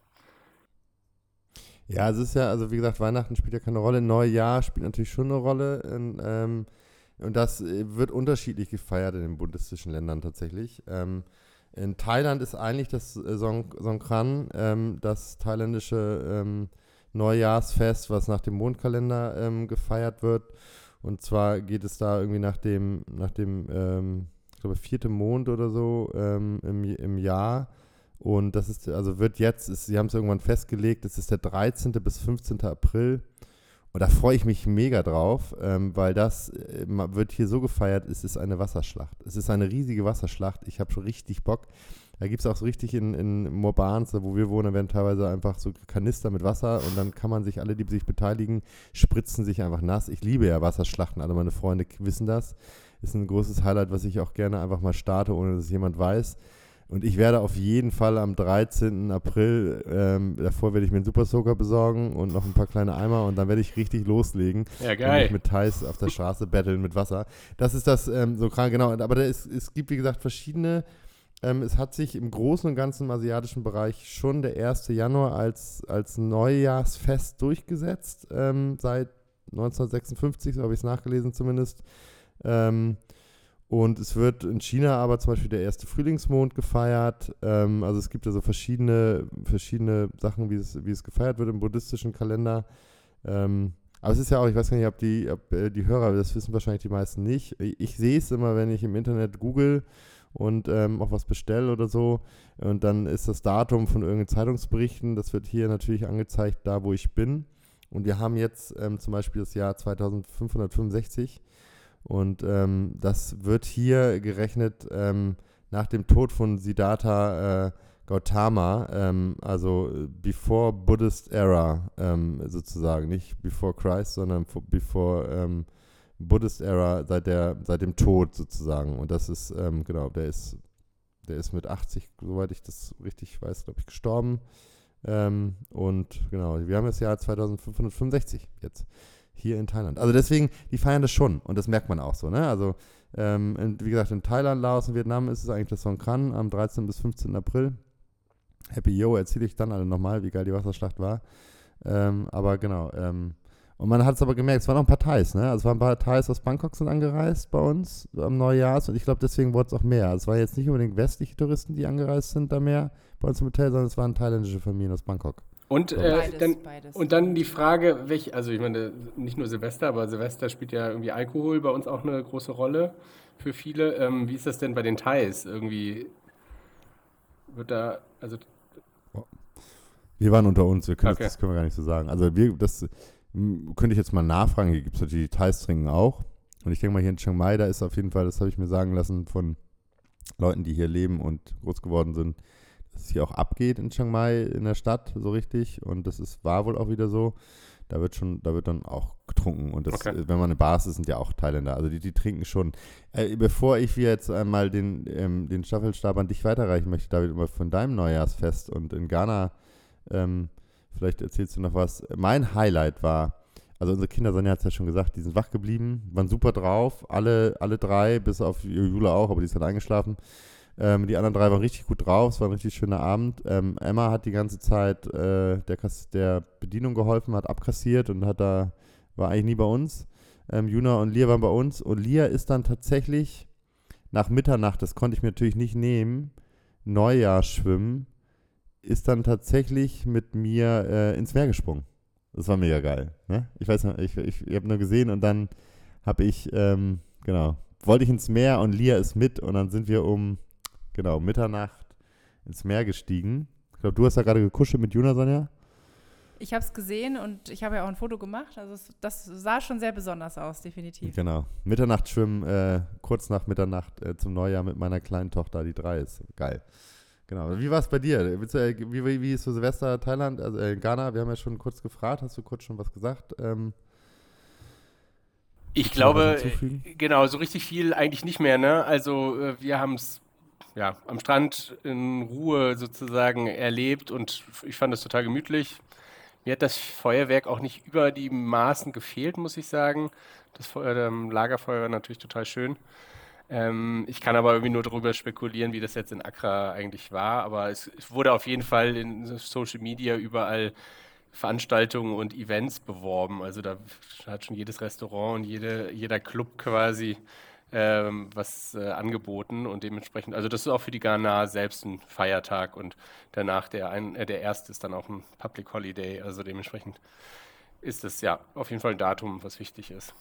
Ja, es ist ja, also wie gesagt, Weihnachten spielt ja keine Rolle, Neujahr spielt natürlich schon eine Rolle. In, ähm, und das äh, wird unterschiedlich gefeiert in den buddhistischen Ländern tatsächlich. Ähm, in Thailand ist eigentlich das äh, Song Songkran, ähm, das thailändische ähm, Neujahrsfest, was nach dem Mondkalender ähm, gefeiert wird. Und zwar geht es da irgendwie nach dem, nach dem ähm, ich glaube, vierte Mond oder so ähm, im, im Jahr. Und das ist, also wird jetzt, ist, sie haben es irgendwann festgelegt, es ist der 13. bis 15. April. Und da freue ich mich mega drauf, ähm, weil das äh, wird hier so gefeiert, es ist eine Wasserschlacht. Es ist eine riesige Wasserschlacht. Ich habe schon richtig Bock. Da gibt es auch so richtig in, in Morbans, wo wir wohnen, werden teilweise einfach so Kanister mit Wasser und dann kann man sich, alle, die sich beteiligen, spritzen sich einfach nass. Ich liebe ja Wasserschlachten, alle meine Freunde wissen das. Ist ein großes Highlight, was ich auch gerne einfach mal starte, ohne dass es jemand weiß. Und ich werde auf jeden Fall am 13. April, ähm, davor werde ich mir einen Super Soaker besorgen und noch ein paar kleine Eimer und dann werde ich richtig loslegen. Ja, geil. Und mit Thais auf der Straße battlen mit Wasser. Das ist das ähm, so krank, genau. Aber ist, es gibt, wie gesagt, verschiedene. Ähm, es hat sich im Großen und Ganzen im asiatischen Bereich schon der 1. Januar als, als Neujahrsfest durchgesetzt, ähm, seit 1956, so habe ich es nachgelesen zumindest. Ähm, und es wird in China aber zum Beispiel der erste Frühlingsmond gefeiert. Ähm, also es gibt also verschiedene, verschiedene Sachen, wie es, wie es gefeiert wird im buddhistischen Kalender. Ähm, aber es ist ja auch, ich weiß gar nicht, ob die, ob, äh, die Hörer, das wissen wahrscheinlich die meisten nicht. Ich sehe es immer, wenn ich im Internet google und ähm, auch was bestelle oder so. Und dann ist das Datum von irgendeinen Zeitungsberichten, das wird hier natürlich angezeigt, da wo ich bin. Und wir haben jetzt ähm, zum Beispiel das Jahr 2565. Und ähm, das wird hier gerechnet ähm, nach dem Tod von Siddhartha äh, Gautama, ähm, also before Buddhist Era ähm, sozusagen, nicht before Christ, sondern before ähm, Buddhist Era, seit, der, seit dem Tod sozusagen. Und das ist, ähm, genau, der ist, der ist mit 80, soweit ich das richtig weiß, glaube ich, gestorben. und genau, wir haben das Jahr 2565 jetzt hier in Thailand. Also deswegen, die feiern das schon und das merkt man auch so. Ne? Also ähm, in, wie gesagt, in Thailand, Laos und Vietnam ist es eigentlich das Songkran am 13. bis 15. April. Happy Yo erzähle ich dann alle nochmal, wie geil die Wasserschlacht war. Ähm, aber genau, ähm, und man hat es aber gemerkt, es waren noch ein paar Thais, ne? Also es waren ein paar Thais aus Bangkok sind angereist bei uns am Neujahrs und ich glaube, deswegen wurde es auch mehr. Also es waren jetzt nicht unbedingt westliche Touristen, die angereist sind da mehr bei uns im Hotel, sondern es waren thailändische Familien aus Bangkok. Und, äh, beides, dann, beides. und dann die Frage, welch, also ich meine, nicht nur Silvester, aber Silvester spielt ja irgendwie Alkohol bei uns auch eine große Rolle für viele. Ähm, wie ist das denn bei den Thais? Irgendwie wird da, also. Wir waren unter uns, wir können okay. das, das, können wir gar nicht so sagen. Also wir, das könnte ich jetzt mal nachfragen, hier gibt es natürlich die Thais trinken auch. Und ich denke mal, hier in Chiang Mai, da ist auf jeden Fall, das habe ich mir sagen lassen von Leuten, die hier leben und groß geworden sind, es hier auch abgeht in Chiang Mai in der Stadt so richtig und das ist war wohl auch wieder so. Da wird schon, da wird dann auch getrunken und das, okay. wenn man eine Bar ist, sind ja auch Thailänder, also die, die trinken schon. Äh, bevor ich jetzt einmal den, ähm, den Staffelstab an dich weiterreichen möchte, David, immer von deinem Neujahrsfest und in Ghana, ähm, vielleicht erzählst du noch was. Mein Highlight war, also unsere Kinder, Sonja hat es ja schon gesagt, die sind wach geblieben, waren super drauf, alle, alle drei, bis auf Jula auch, aber die ist halt eingeschlafen. Ähm, die anderen drei waren richtig gut drauf, es war ein richtig schöner Abend. Ähm, Emma hat die ganze Zeit äh, der, der, Bedienung geholfen, hat abkassiert und hat da, war eigentlich nie bei uns. Ähm, Juna und Lia waren bei uns und Lia ist dann tatsächlich nach Mitternacht, das konnte ich mir natürlich nicht nehmen, Neujahr schwimmen, ist dann tatsächlich mit mir äh, ins Meer gesprungen. Das war mega geil. Ne? Ich weiß noch, ich, ich, ich habe nur gesehen und dann habe ich, ähm, genau, wollte ich ins Meer und Lia ist mit und dann sind wir um genau, Mitternacht ins Meer gestiegen. Ich glaube, du hast da gerade gekuschelt mit Juna, Sonja. Ich habe es gesehen und ich habe ja auch ein Foto gemacht. Also es, das sah schon sehr besonders aus, definitiv. Genau. Mitternacht schwimmen, äh, kurz nach Mitternacht äh, zum Neujahr mit meiner kleinen Tochter, die drei ist. Geil. Genau. Wie war es bei dir? Äh, wie, wie, wie ist so Silvester Thailand, also äh, Ghana? Wir haben ja schon kurz gefragt. Hast du kurz schon was gesagt? Ähm, ich glaube, genau, so richtig viel eigentlich nicht mehr. Ne? Also äh, wir haben es ja, am Strand in Ruhe sozusagen erlebt und ich fand das total gemütlich. Mir hat das Feuerwerk auch nicht über die Maßen gefehlt, muss ich sagen. Das Feuer, ähm, Lagerfeuer war natürlich total schön. Ähm, ich kann aber irgendwie nur darüber spekulieren, wie das jetzt in Accra eigentlich war. Aber es, es wurde auf jeden Fall in Social Media überall Veranstaltungen und Events beworben. Also da hat schon jedes Restaurant und jede, jeder Club quasi ähm, was äh, angeboten und dementsprechend, also das ist auch für die Ghana selbst ein Feiertag und danach der, ein, äh, der erste ist dann auch ein Public Holiday, also dementsprechend ist es ja auf jeden Fall ein Datum, was wichtig ist.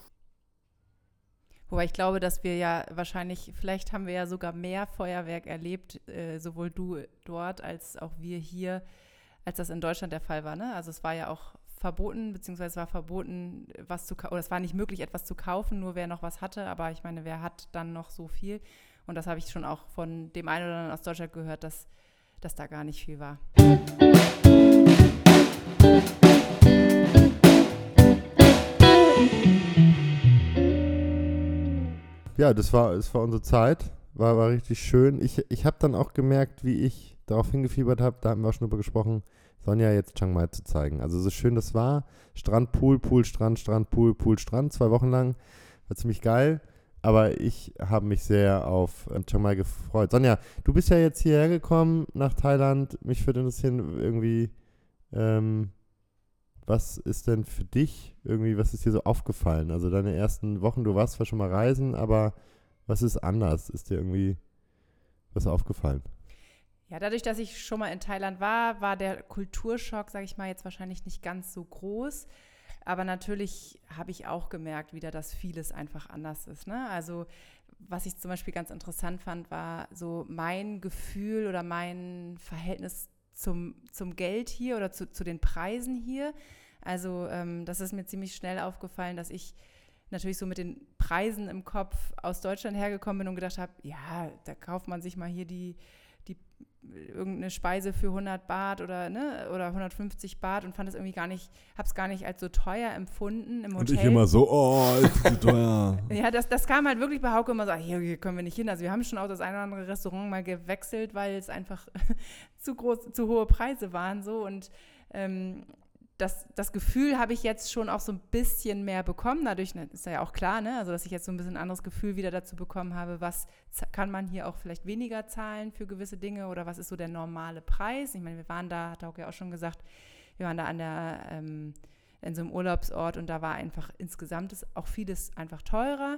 Wobei ich glaube, dass wir ja wahrscheinlich, vielleicht haben wir ja sogar mehr Feuerwerk erlebt, äh, sowohl du dort als auch wir hier, als das in Deutschland der Fall war. Ne? Also es war ja auch verboten, beziehungsweise war verboten, was zu oder es war nicht möglich, etwas zu kaufen, nur wer noch was hatte. Aber ich meine, wer hat dann noch so viel? Und das habe ich schon auch von dem einen oder anderen aus Deutschland gehört, dass, dass da gar nicht viel war. Ja, das war, das war unsere Zeit. war, war richtig schön. Ich, ich habe dann auch gemerkt, wie ich darauf hingefiebert habe, da haben wir auch schon drüber gesprochen, Sonja jetzt Chiang Mai zu zeigen. Also so schön das war, Strand, Pool, Pool, Strand, Strand, Pool, Pool, Strand, zwei Wochen lang, war ziemlich geil. Aber ich habe mich sehr auf ähm, Chiang Mai gefreut. Sonja, du bist ja jetzt hierher gekommen nach Thailand. Mich würde interessieren, irgendwie, ähm, was ist denn für dich irgendwie, was ist dir so aufgefallen? Also deine ersten Wochen, du warst zwar schon mal reisen, aber was ist anders? Ist dir irgendwie was aufgefallen? Ja, dadurch, dass ich schon mal in Thailand war, war der Kulturschock, sage ich mal, jetzt wahrscheinlich nicht ganz so groß. Aber natürlich habe ich auch gemerkt wieder, dass vieles einfach anders ist. Ne? Also was ich zum Beispiel ganz interessant fand, war so mein Gefühl oder mein Verhältnis zum, zum Geld hier oder zu, zu den Preisen hier. Also ähm, das ist mir ziemlich schnell aufgefallen, dass ich natürlich so mit den Preisen im Kopf aus Deutschland hergekommen bin und gedacht habe, ja, da kauft man sich mal hier die irgendeine Speise für 100 Baht oder, ne, oder 150 Baht und fand es irgendwie gar nicht, habe es gar nicht als so teuer empfunden im Hotel. Und ich immer so, oh, ist zu teuer. ja, das, das kam halt wirklich bei Hauke immer so, hier, hier können wir nicht hin. Also wir haben schon auch das eine oder andere Restaurant mal gewechselt, weil es einfach zu groß, zu hohe Preise waren so und ähm, das, das Gefühl habe ich jetzt schon auch so ein bisschen mehr bekommen. Dadurch ne, ist ja auch klar, ne? also dass ich jetzt so ein bisschen anderes Gefühl wieder dazu bekommen habe, was kann man hier auch vielleicht weniger zahlen für gewisse Dinge oder was ist so der normale Preis. Ich meine, wir waren da, hat auch ja auch schon gesagt, wir waren da an der, ähm, in so einem Urlaubsort und da war einfach insgesamt ist auch vieles einfach teurer.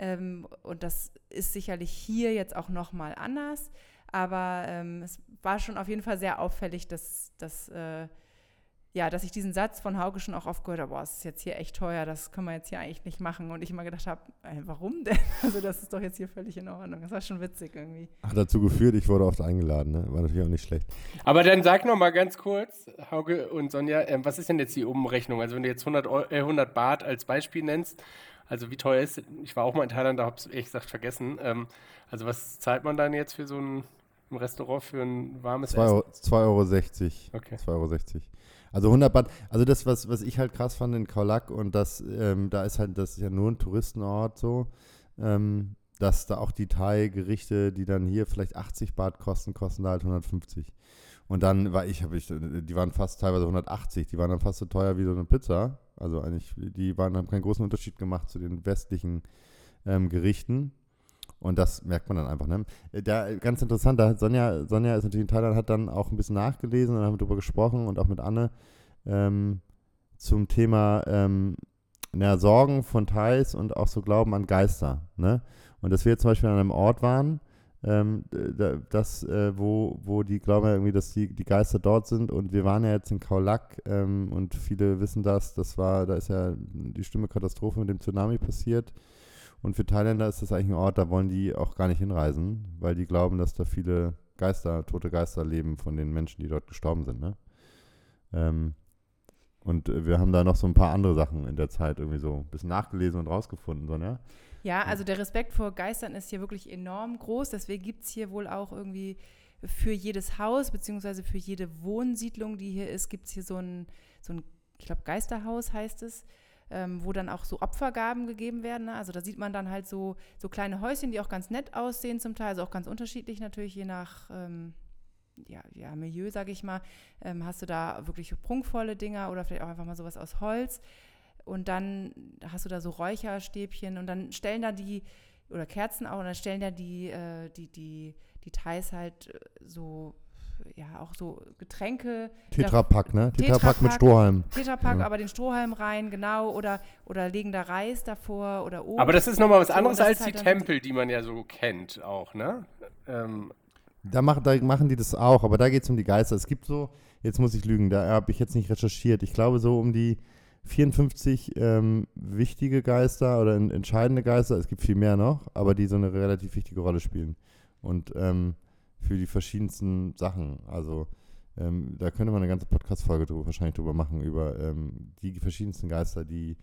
Ähm, und das ist sicherlich hier jetzt auch nochmal anders. Aber ähm, es war schon auf jeden Fall sehr auffällig, dass, dass äh, ja, dass ich diesen Satz von Hauke schon auch oft gehört habe, boah, es ist jetzt hier echt teuer, das können wir jetzt hier eigentlich nicht machen. Und ich immer gedacht habe, ey, warum denn? Also das ist doch jetzt hier völlig in Ordnung. Das war schon witzig irgendwie. Hat dazu geführt, ich wurde oft eingeladen, ne? war natürlich auch nicht schlecht. Aber dann sag noch mal ganz kurz, Hauke und Sonja, äh, was ist denn jetzt die Umrechnung? Also wenn du jetzt 100, äh, 100 Baht als Beispiel nennst, also wie teuer ist, ich war auch mal in Thailand, da habe ich es ehrlich gesagt vergessen. Ähm, also was zahlt man dann jetzt für so ein Restaurant für ein warmes 2 Euro, 2,60 Euro. Okay. 2,60 Euro. Also 100 Band, also das, was, was ich halt krass fand in Kaulak und das, ähm, da ist halt, das ist ja nur ein Touristenort so, ähm, dass da auch die Thai-Gerichte, die dann hier vielleicht 80 Baht kosten, kosten da halt 150. Und dann war ich, habe ich, die waren fast teilweise 180, die waren dann fast so teuer wie so eine Pizza. Also eigentlich, die waren, haben keinen großen Unterschied gemacht zu den westlichen ähm, Gerichten. Und das merkt man dann einfach. Ne? Der, ganz interessant, da hat Sonja, Sonja ist natürlich in Thailand, hat dann auch ein bisschen nachgelesen und haben darüber gesprochen und auch mit Anne ähm, zum Thema ähm, na, Sorgen von Thais und auch so Glauben an Geister. Ne? Und dass wir jetzt zum Beispiel an einem Ort waren, ähm, das, äh, wo, wo die glauben ja irgendwie, dass die, die Geister dort sind. Und wir waren ja jetzt in Kaulak ähm, und viele wissen das, das war, da ist ja die schlimme Katastrophe mit dem Tsunami passiert. Und für Thailänder ist das eigentlich ein Ort, da wollen die auch gar nicht hinreisen, weil die glauben, dass da viele Geister, tote Geister leben von den Menschen, die dort gestorben sind. Ne? Ähm, und wir haben da noch so ein paar andere Sachen in der Zeit irgendwie so ein bisschen nachgelesen und rausgefunden. So, ne? Ja, also der Respekt vor Geistern ist hier wirklich enorm groß. Deswegen gibt es hier wohl auch irgendwie für jedes Haus, beziehungsweise für jede Wohnsiedlung, die hier ist, gibt es hier so ein, so ein ich glaube, Geisterhaus heißt es ähm, wo dann auch so Opfergaben gegeben werden. Ne? Also da sieht man dann halt so, so kleine Häuschen, die auch ganz nett aussehen zum Teil, also auch ganz unterschiedlich natürlich, je nach ähm, ja, ja, Milieu, sage ich mal. Ähm, hast du da wirklich prunkvolle Dinger oder vielleicht auch einfach mal sowas aus Holz. Und dann hast du da so Räucherstäbchen und dann stellen da die, oder Kerzen auch, und dann stellen da die, äh, die, die, die Thais halt äh, so ja auch so Getränke. Tetrapack, ne? Tetrapack, mit Strohhalm. Tetrapack, ja. aber den Strohhalm rein, genau. Oder, oder legen da Reis davor oder Obst. Aber das ist nochmal was anderes so, als die halt Tempel, die man ja so kennt auch, ne? Ähm. Da, mach, da machen die das auch, aber da geht es um die Geister. Es gibt so, jetzt muss ich lügen, da habe ich jetzt nicht recherchiert. Ich glaube so um die 54 ähm, wichtige Geister oder entscheidende Geister. Es gibt viel mehr noch, aber die so eine relativ wichtige Rolle spielen. Und ähm, für die verschiedensten Sachen. Also ähm, da könnte man eine ganze Podcast-Folge wahrscheinlich drüber machen, über ähm, die verschiedensten Geister, die,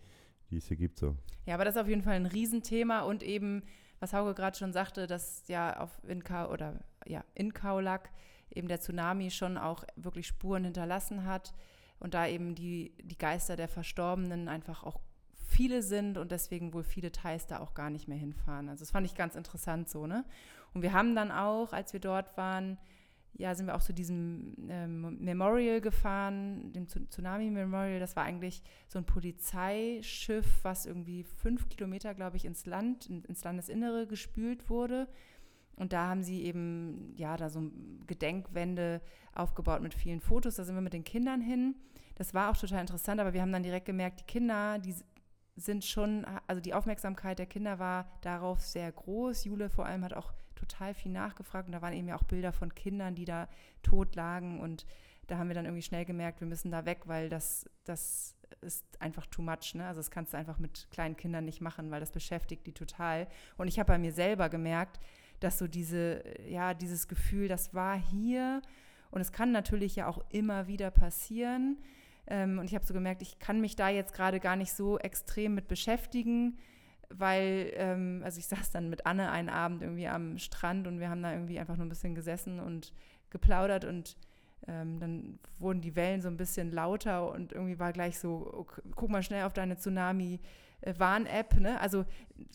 die es hier gibt. So. Ja, aber das ist auf jeden Fall ein Riesenthema und eben, was Hauke gerade schon sagte, dass ja auf in Ka oder ja, in Kaulak eben der Tsunami schon auch wirklich Spuren hinterlassen hat und da eben die, die Geister der Verstorbenen einfach auch viele sind und deswegen wohl viele Thais da auch gar nicht mehr hinfahren. Also das fand ich ganz interessant so, ne? Und wir haben dann auch, als wir dort waren, ja, sind wir auch zu diesem ähm, Memorial gefahren, dem Tsunami Memorial. Das war eigentlich so ein Polizeischiff, was irgendwie fünf Kilometer, glaube ich, ins Land, ins Landesinnere gespült wurde. Und da haben sie eben, ja, da so Gedenkwände aufgebaut mit vielen Fotos. Da sind wir mit den Kindern hin. Das war auch total interessant, aber wir haben dann direkt gemerkt, die Kinder, die sind schon, also die Aufmerksamkeit der Kinder war darauf sehr groß. Jule vor allem hat auch total viel nachgefragt und da waren eben ja auch Bilder von Kindern, die da tot lagen und da haben wir dann irgendwie schnell gemerkt, wir müssen da weg, weil das, das ist einfach too much. Ne? Also das kannst du einfach mit kleinen Kindern nicht machen, weil das beschäftigt die total. Und ich habe bei mir selber gemerkt, dass so diese, ja, dieses Gefühl, das war hier und es kann natürlich ja auch immer wieder passieren. Ähm, und ich habe so gemerkt, ich kann mich da jetzt gerade gar nicht so extrem mit beschäftigen weil, ähm, also ich saß dann mit Anne einen Abend irgendwie am Strand und wir haben da irgendwie einfach nur ein bisschen gesessen und geplaudert und ähm, dann wurden die Wellen so ein bisschen lauter und irgendwie war gleich so, okay, guck mal schnell auf deine Tsunami-Warn-App, ne? Also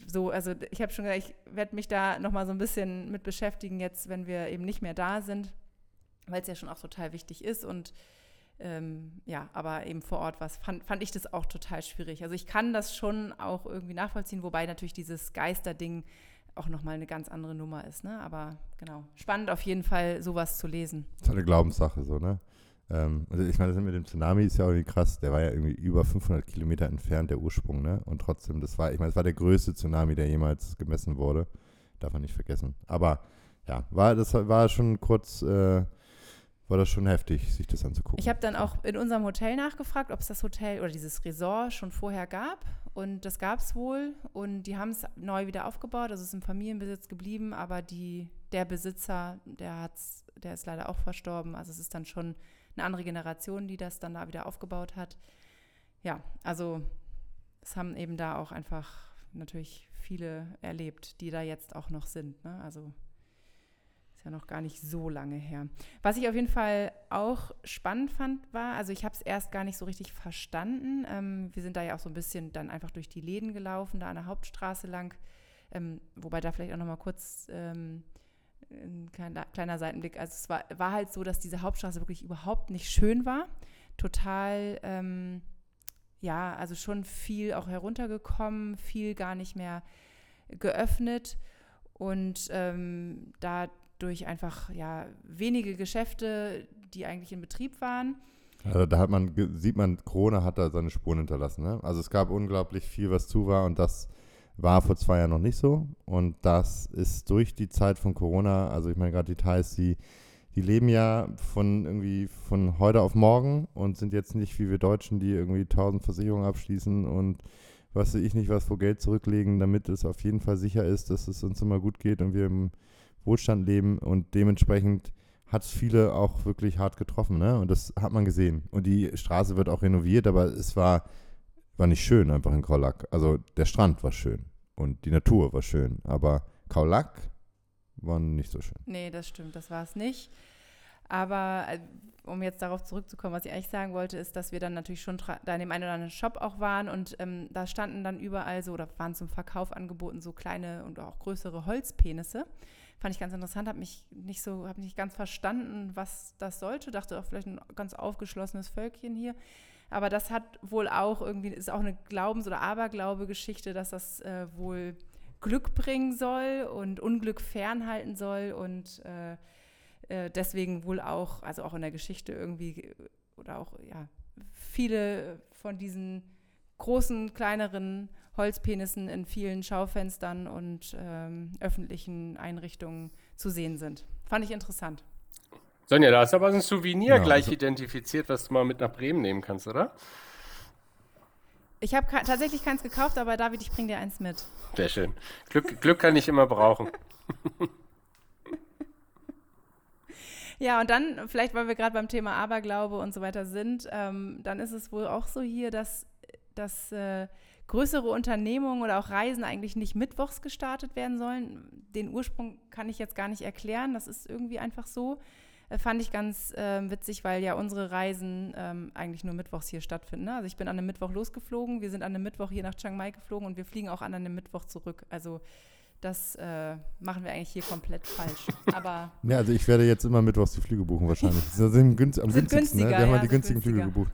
so, also ich habe schon gesagt, ich werde mich da nochmal so ein bisschen mit beschäftigen jetzt, wenn wir eben nicht mehr da sind, weil es ja schon auch total wichtig ist und ähm, ja, aber eben vor Ort was, fand, fand ich das auch total schwierig. Also ich kann das schon auch irgendwie nachvollziehen, wobei natürlich dieses Geisterding auch nochmal eine ganz andere Nummer ist. Ne? Aber genau, spannend auf jeden Fall, sowas zu lesen. Das ist eine Glaubenssache so, ne? Ähm, also ich meine, das mit dem Tsunami ist ja irgendwie krass. Der war ja irgendwie über 500 Kilometer entfernt, der Ursprung, ne? Und trotzdem, das war, ich meine, das war der größte Tsunami, der jemals gemessen wurde. Darf man nicht vergessen. Aber ja, war, das war schon kurz... Äh, war das schon heftig, sich das anzugucken. Ich habe dann auch in unserem Hotel nachgefragt, ob es das Hotel oder dieses Resort schon vorher gab. Und das gab es wohl. Und die haben es neu wieder aufgebaut. Also es ist im Familienbesitz geblieben, aber die, der Besitzer, der, hat's, der ist leider auch verstorben. Also es ist dann schon eine andere Generation, die das dann da wieder aufgebaut hat. Ja, also es haben eben da auch einfach natürlich viele erlebt, die da jetzt auch noch sind. Ne? Also ist ja noch gar nicht so lange her. Was ich auf jeden Fall auch spannend fand, war, also ich habe es erst gar nicht so richtig verstanden. Ähm, wir sind da ja auch so ein bisschen dann einfach durch die Läden gelaufen, da an der Hauptstraße lang. Ähm, wobei da vielleicht auch noch mal kurz ähm, ein kleiner, kleiner, Seitenblick. Also es war, war, halt so, dass diese Hauptstraße wirklich überhaupt nicht schön war. Total, ähm, ja, also schon viel auch heruntergekommen, viel gar nicht mehr geöffnet. Und ähm, da durch einfach ja wenige Geschäfte, die eigentlich in Betrieb waren. Also da hat man, sieht man, Corona hat da seine Spuren hinterlassen. Ne? Also es gab unglaublich viel, was zu war und das war vor zwei Jahren noch nicht so. Und das ist durch die Zeit von Corona, also ich meine gerade Details, die, die leben ja von irgendwie von heute auf morgen und sind jetzt nicht wie wir Deutschen, die irgendwie tausend Versicherungen abschließen und was weiß ich nicht, was vor Geld zurücklegen, damit es auf jeden Fall sicher ist, dass es uns immer gut geht und wir im Wohlstand leben und dementsprechend hat es viele auch wirklich hart getroffen, ne? Und das hat man gesehen. Und die Straße wird auch renoviert, aber es war, war nicht schön einfach in Kaulack. Also der Strand war schön und die Natur war schön, aber Kaulack war nicht so schön. Nee, das stimmt, das war es nicht. Aber äh, um jetzt darauf zurückzukommen, was ich eigentlich sagen wollte, ist, dass wir dann natürlich schon da in dem einen oder anderen Shop auch waren und ähm, da standen dann überall so oder waren zum Verkauf angeboten so kleine und auch größere Holzpenisse fand ich ganz interessant, habe mich nicht so, habe nicht ganz verstanden, was das sollte. Dachte auch vielleicht ein ganz aufgeschlossenes Völkchen hier. Aber das hat wohl auch irgendwie, ist auch eine Glaubens- oder Aberglaube-Geschichte, dass das äh, wohl Glück bringen soll und Unglück fernhalten soll und äh, äh, deswegen wohl auch, also auch in der Geschichte irgendwie oder auch, ja, viele von diesen großen, kleineren Holzpenissen in vielen Schaufenstern und ähm, öffentlichen Einrichtungen zu sehen sind. Fand ich interessant. Sonja, da ist aber ein Souvenir ja, gleich also identifiziert, was du mal mit nach Bremen nehmen kannst, oder? Ich habe tatsächlich keins gekauft, aber David, ich bringe dir eins mit. Sehr schön. Glück, Glück kann ich immer brauchen. Ja, und dann, vielleicht weil wir gerade beim Thema Aberglaube und so weiter sind, ähm, dann ist es wohl auch so hier, dass, dass äh, größere Unternehmungen oder auch Reisen eigentlich nicht mittwochs gestartet werden sollen. Den Ursprung kann ich jetzt gar nicht erklären, das ist irgendwie einfach so. äh, fand ich ganz äh, witzig, weil ja unsere Reisen ähm, eigentlich nur mittwochs hier stattfinden. Ne? Also ich bin an einem Mittwoch losgeflogen, wir sind an einem Mittwoch hier nach Chiang Mai geflogen und wir fliegen auch an einem Mittwoch zurück. Also das äh, machen wir eigentlich hier komplett falsch. Aber ja, also ich werde jetzt immer mittwochs die Flüge buchen wahrscheinlich. Das sind günst, am sind günstigsten, ne? Wir haben ja, die günstigen günstiger. Flüge gebucht.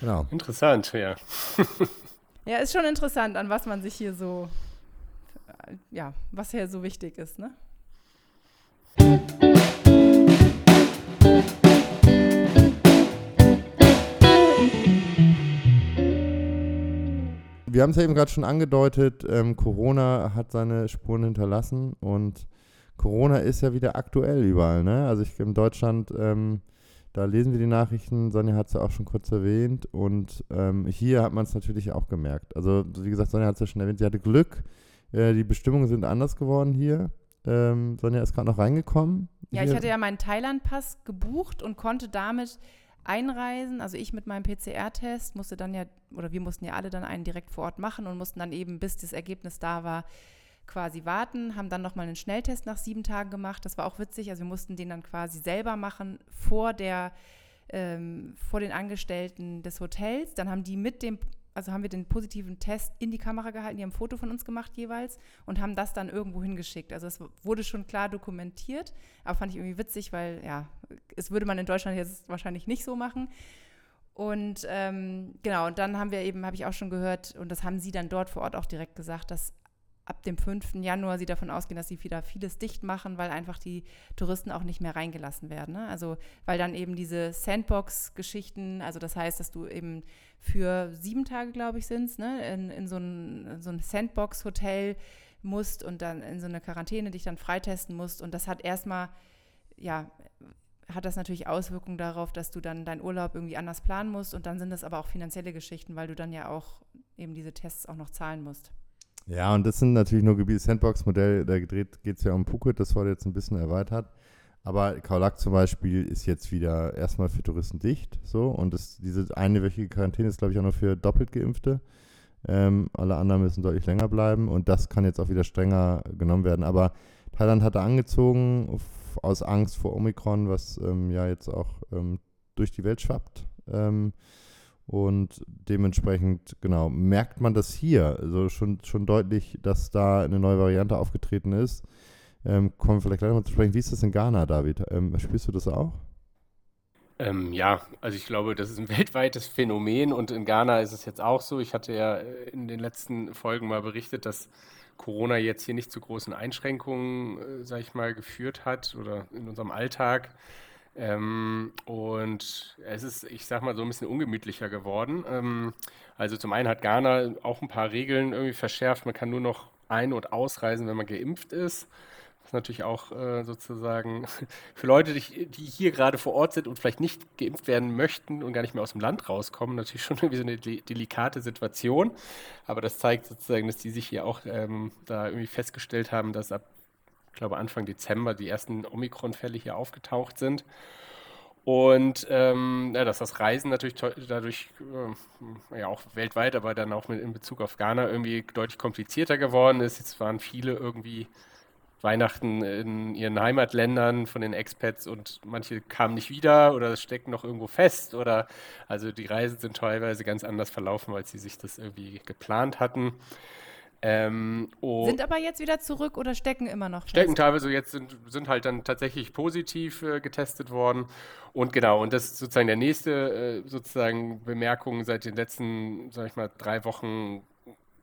Genau. Interessant, ja. ja, ist schon interessant, an was man sich hier so, ja, was hier so wichtig ist, ne? Wir haben es ja eben gerade schon angedeutet, ähm, Corona hat seine Spuren hinterlassen und Corona ist ja wieder aktuell überall. Ne? Also ich in Deutschland, ähm, da lesen wir die Nachrichten, Sonja hat es ja auch schon kurz erwähnt und ähm, hier hat man es natürlich auch gemerkt. Also wie gesagt, Sonja hat es ja schon erwähnt, sie hatte Glück, äh, die Bestimmungen sind anders geworden hier. Ähm, Sonja ist gerade noch reingekommen. Ja, hier. ich hatte ja meinen Thailand-Pass gebucht und konnte damit einreisen. Also ich mit meinem PCR-Test musste dann ja, oder wir mussten ja alle dann einen direkt vor Ort machen und mussten dann eben, bis das Ergebnis da war, quasi warten, haben dann nochmal einen Schnelltest nach sieben Tagen gemacht. Das war auch witzig. Also wir mussten den dann quasi selber machen vor der, ähm, vor den Angestellten des Hotels. Dann haben die mit dem also haben wir den positiven Test in die Kamera gehalten, die haben ein Foto von uns gemacht jeweils und haben das dann irgendwo hingeschickt. Also es wurde schon klar dokumentiert, aber fand ich irgendwie witzig, weil ja, es würde man in Deutschland jetzt wahrscheinlich nicht so machen. Und ähm, genau, und dann haben wir eben, habe ich auch schon gehört, und das haben sie dann dort vor Ort auch direkt gesagt, dass ab dem 5. Januar sie davon ausgehen, dass sie wieder vieles dicht machen, weil einfach die Touristen auch nicht mehr reingelassen werden. Ne? Also weil dann eben diese Sandbox-Geschichten, also das heißt, dass du eben für sieben Tage, glaube ich, sind ne, in, in so ein, so ein Sandbox-Hotel musst und dann in so eine Quarantäne dich dann freitesten musst. Und das hat erstmal, ja, hat das natürlich Auswirkungen darauf, dass du dann deinen Urlaub irgendwie anders planen musst. Und dann sind das aber auch finanzielle Geschichten, weil du dann ja auch eben diese Tests auch noch zahlen musst. Ja, und das sind natürlich nur Gebiete. Sandbox-Modell, da gedreht geht es ja um Phuket, das wurde jetzt ein bisschen erweitert. Aber Kaulak zum Beispiel ist jetzt wieder erstmal für Touristen dicht. So, und das, diese einwöchige Quarantäne ist, glaube ich, auch nur für doppelt Geimpfte. Ähm, alle anderen müssen deutlich länger bleiben und das kann jetzt auch wieder strenger genommen werden. Aber Thailand hatte angezogen aus Angst vor Omikron, was ähm, ja jetzt auch ähm, durch die Welt schwappt. Und dementsprechend, genau, merkt man das hier also schon, schon deutlich, dass da eine neue Variante aufgetreten ist. Ähm, kommen wir vielleicht gleich nochmal zu sprechen. Wie ist das in Ghana, David? Ähm, spürst du das auch? Ähm, ja, also ich glaube, das ist ein weltweites Phänomen und in Ghana ist es jetzt auch so. Ich hatte ja äh, in den letzten Folgen mal berichtet, dass Corona jetzt hier nicht zu großen Einschränkungen, äh, sag ich mal, geführt hat oder in unserem Alltag. Ähm, und es ist, ich sag mal, so ein bisschen ungemütlicher geworden. Ähm, also zum einen hat Ghana auch ein paar Regeln irgendwie verschärft. Man kann nur noch ein- und ausreisen, wenn man geimpft ist. Das ist natürlich auch äh, sozusagen für Leute, die, die, hier gerade vor Ort sind und vielleicht nicht geimpft werden möchten und gar nicht mehr aus dem Land rauskommen, natürlich schon irgendwie so eine delikate Situation. Aber das zeigt sozusagen, dass die sich hier auch ähm, da irgendwie festgestellt haben, dass ab ich glaube Anfang Dezember die ersten Omikron-Fälle hier aufgetaucht sind. Und ähm, ja, dass das Reisen natürlich dadurch, äh, ja auch weltweit, aber dann auch mit in Bezug auf Ghana irgendwie deutlich komplizierter geworden ist. Jetzt waren viele irgendwie Weihnachten in ihren Heimatländern von den Expats und manche kamen nicht wieder oder stecken noch irgendwo fest oder also die Reisen sind teilweise ganz anders verlaufen, als sie sich das irgendwie geplant hatten. Ähm, sind aber jetzt wieder zurück oder stecken immer noch? Stecken fest? teilweise jetzt sind, sind halt dann tatsächlich positiv äh, getestet worden. Und genau, und das ist sozusagen der nächste äh, sozusagen Bemerkung seit den letzten, sag ich mal, drei Wochen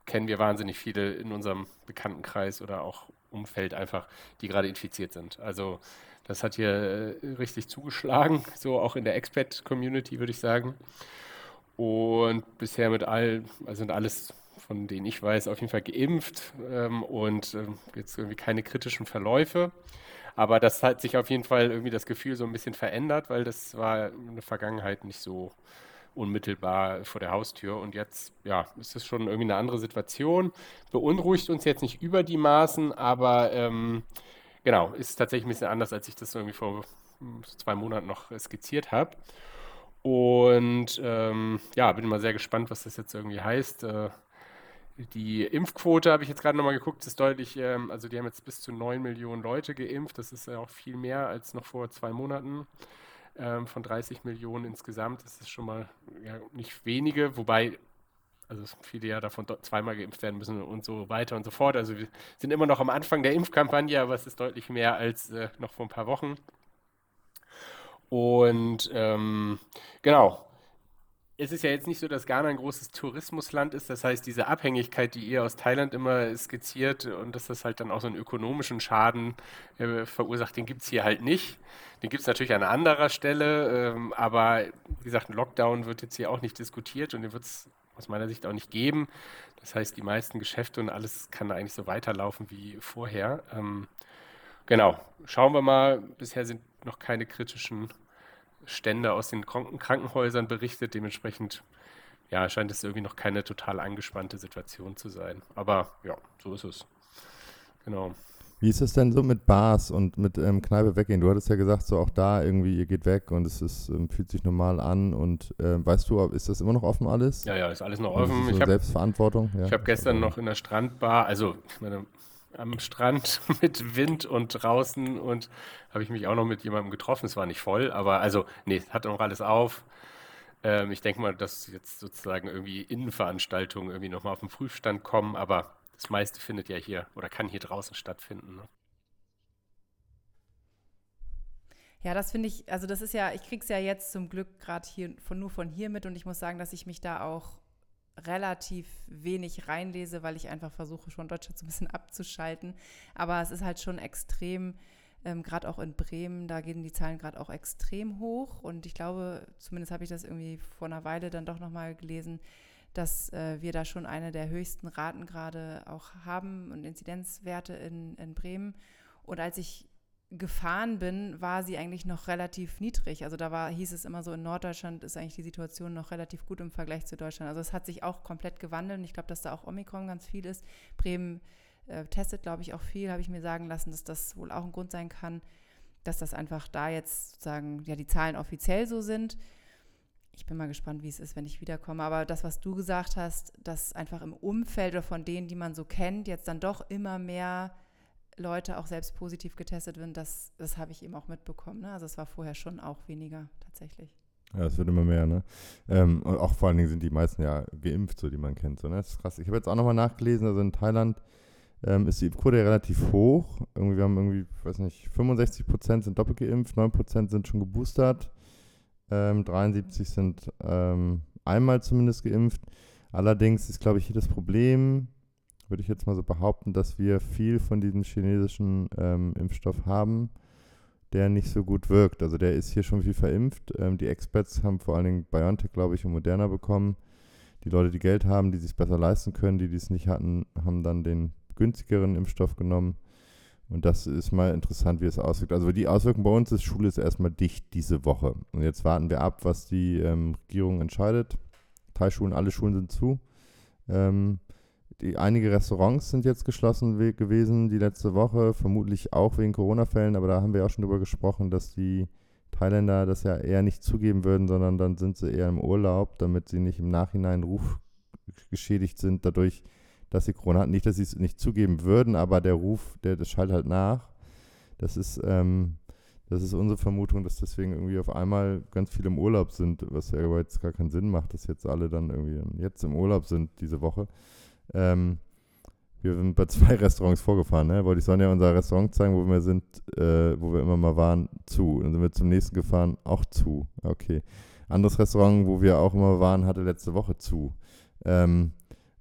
kennen wir wahnsinnig viele in unserem Bekanntenkreis oder auch Umfeld einfach, die gerade infiziert sind. Also das hat hier äh, richtig zugeschlagen, so auch in der Expat-Community, würde ich sagen. Und bisher mit all, also sind alles von denen ich weiß, auf jeden Fall geimpft ähm, und äh, jetzt irgendwie keine kritischen Verläufe. Aber das hat sich auf jeden Fall irgendwie das Gefühl so ein bisschen verändert, weil das war in der Vergangenheit nicht so unmittelbar vor der Haustür. Und jetzt, ja, ist es schon irgendwie eine andere Situation. Beunruhigt uns jetzt nicht über die Maßen, aber ähm, genau, ist tatsächlich ein bisschen anders, als ich das irgendwie vor hm, zwei Monaten noch skizziert habe. Und ähm, ja, bin mal sehr gespannt, was das jetzt irgendwie heißt. Äh, die Impfquote habe ich jetzt gerade nochmal geguckt, ist deutlich, ähm, also die haben jetzt bis zu 9 Millionen Leute geimpft. Das ist ja auch viel mehr als noch vor zwei Monaten. Ähm, von 30 Millionen insgesamt. Das ist schon mal ja, nicht wenige, wobei also viele ja davon zweimal geimpft werden müssen und so weiter und so fort. Also wir sind immer noch am Anfang der Impfkampagne, aber es ist deutlich mehr als äh, noch vor ein paar Wochen. Und ähm, genau, es ist ja jetzt nicht so, dass Ghana ein großes Tourismusland ist. Das heißt, diese Abhängigkeit, die ihr aus Thailand immer skizziert und dass das halt dann auch so einen ökonomischen Schaden äh, verursacht, den gibt es hier halt nicht. Den gibt es natürlich an anderer Stelle, ähm, aber wie gesagt, ein Lockdown wird jetzt hier auch nicht diskutiert und den wird es aus meiner Sicht auch nicht geben. Das heißt, die meisten Geschäfte und alles kann eigentlich so weiterlaufen wie vorher. Ähm, genau, schauen wir mal. Bisher sind noch keine kritischen Stände aus den Krankenhäusern berichtet. Dementsprechend ja, scheint es irgendwie noch keine total angespannte Situation zu sein. Aber ja, so ist es. Genau. Wie ist es denn so mit Bars und mit ähm, Kneipe weggehen? Du hattest ja gesagt, so auch da irgendwie, ihr geht weg und es ist, ähm, fühlt sich normal an und äh, weißt du, ist das immer noch offen alles? Ja, ja, ist alles noch offen. So ich hab, Selbstverantwortung? Ja. Ich habe gestern noch in der Strandbar, also ich meine, am Strand mit Wind und draußen und habe ich mich auch noch mit jemandem getroffen. Es war nicht voll, aber also, nee, hat noch alles auf. Ähm, ich denke mal, dass jetzt sozusagen irgendwie Innenveranstaltungen irgendwie nochmal auf den Prüfstand kommen, aber das meiste findet ja hier oder kann hier draußen stattfinden. Ne? Ja, das finde ich, also das ist ja, ich kriege es ja jetzt zum Glück gerade hier von nur von hier mit und ich muss sagen, dass ich mich da auch relativ wenig reinlese, weil ich einfach versuche, schon Deutschland so ein bisschen abzuschalten. Aber es ist halt schon extrem, ähm, gerade auch in Bremen, da gehen die Zahlen gerade auch extrem hoch. Und ich glaube, zumindest habe ich das irgendwie vor einer Weile dann doch nochmal gelesen, dass äh, wir da schon eine der höchsten Raten gerade auch haben und Inzidenzwerte in, in Bremen. Und als ich gefahren bin, war sie eigentlich noch relativ niedrig. Also da war, hieß es immer so, in Norddeutschland ist eigentlich die Situation noch relativ gut im Vergleich zu Deutschland. Also es hat sich auch komplett gewandelt und ich glaube, dass da auch Omikron ganz viel ist. Bremen äh, testet, glaube ich, auch viel, habe ich mir sagen lassen, dass das wohl auch ein Grund sein kann, dass das einfach da jetzt sozusagen, ja, die Zahlen offiziell so sind ich bin mal gespannt, wie es ist, wenn ich wiederkomme. Aber das, was du gesagt hast, dass einfach im Umfeld oder von denen, die man so kennt, jetzt dann doch immer mehr Leute auch selbst positiv getestet werden, das, das habe ich eben auch mitbekommen. Ne? Also es war vorher schon auch weniger tatsächlich. Ja, es wird immer mehr, ne? Ähm, und auch vor allen Dingen sind die meisten ja geimpft, so die man kennt. So, ne? Das ist krass. Ich habe jetzt auch nochmal nachgelesen, also in Thailand ähm, ist die Impfquote relativ hoch. Irgendwie, wir haben irgendwie, weiß nicht, 65 Prozent sind doppelt geimpft, 9 Prozent sind schon geboostert. Ähm, 73 sind ähm, einmal zumindest geimpft. Allerdings ist, glaube ich, hier das Problem, würde ich jetzt mal so behaupten, dass wir viel von diesem chinesischen ähm, Impfstoff haben, der nicht so gut wirkt. Also der ist hier schon viel verimpft. Ähm, die Experts haben vor allen Dingen BioNTech, glaube ich, und Moderna bekommen. Die Leute, die Geld haben, die sich besser leisten können, die dies nicht hatten, haben dann den günstigeren Impfstoff genommen. Und das ist mal interessant, wie es auswirkt. Also die Auswirkung bei uns ist, Schule ist erstmal dicht diese Woche. Und jetzt warten wir ab, was die ähm, Regierung entscheidet. Teilschulen, alle Schulen sind zu. Ähm, die, einige Restaurants sind jetzt geschlossen gewesen die letzte Woche, vermutlich auch wegen Corona-Fällen, aber da haben wir auch schon drüber gesprochen, dass die Thailänder das ja eher nicht zugeben würden, sondern dann sind sie eher im Urlaub, damit sie nicht im Nachhinein Ruf geschädigt sind, dadurch, dass sie Corona hatten. Nicht, dass sie es nicht zugeben würden, aber der Ruf, der, das schallt halt nach. Das ist, ähm, das ist unsere Vermutung, dass deswegen irgendwie auf einmal ganz viele im Urlaub sind, was ja jetzt gar keinen Sinn macht, dass jetzt alle dann irgendwie jetzt im Urlaub sind diese Woche. Ähm, wir sind bei zwei Restaurants vorgefahren, ne? Wollte ich sollen ja unser Restaurant zeigen, wo wir sind, äh, wo wir immer mal waren, zu. Dann sind wir zum nächsten gefahren, auch zu. Okay. Anderes Restaurant, wo wir auch immer waren, hatte letzte Woche zu. Ähm,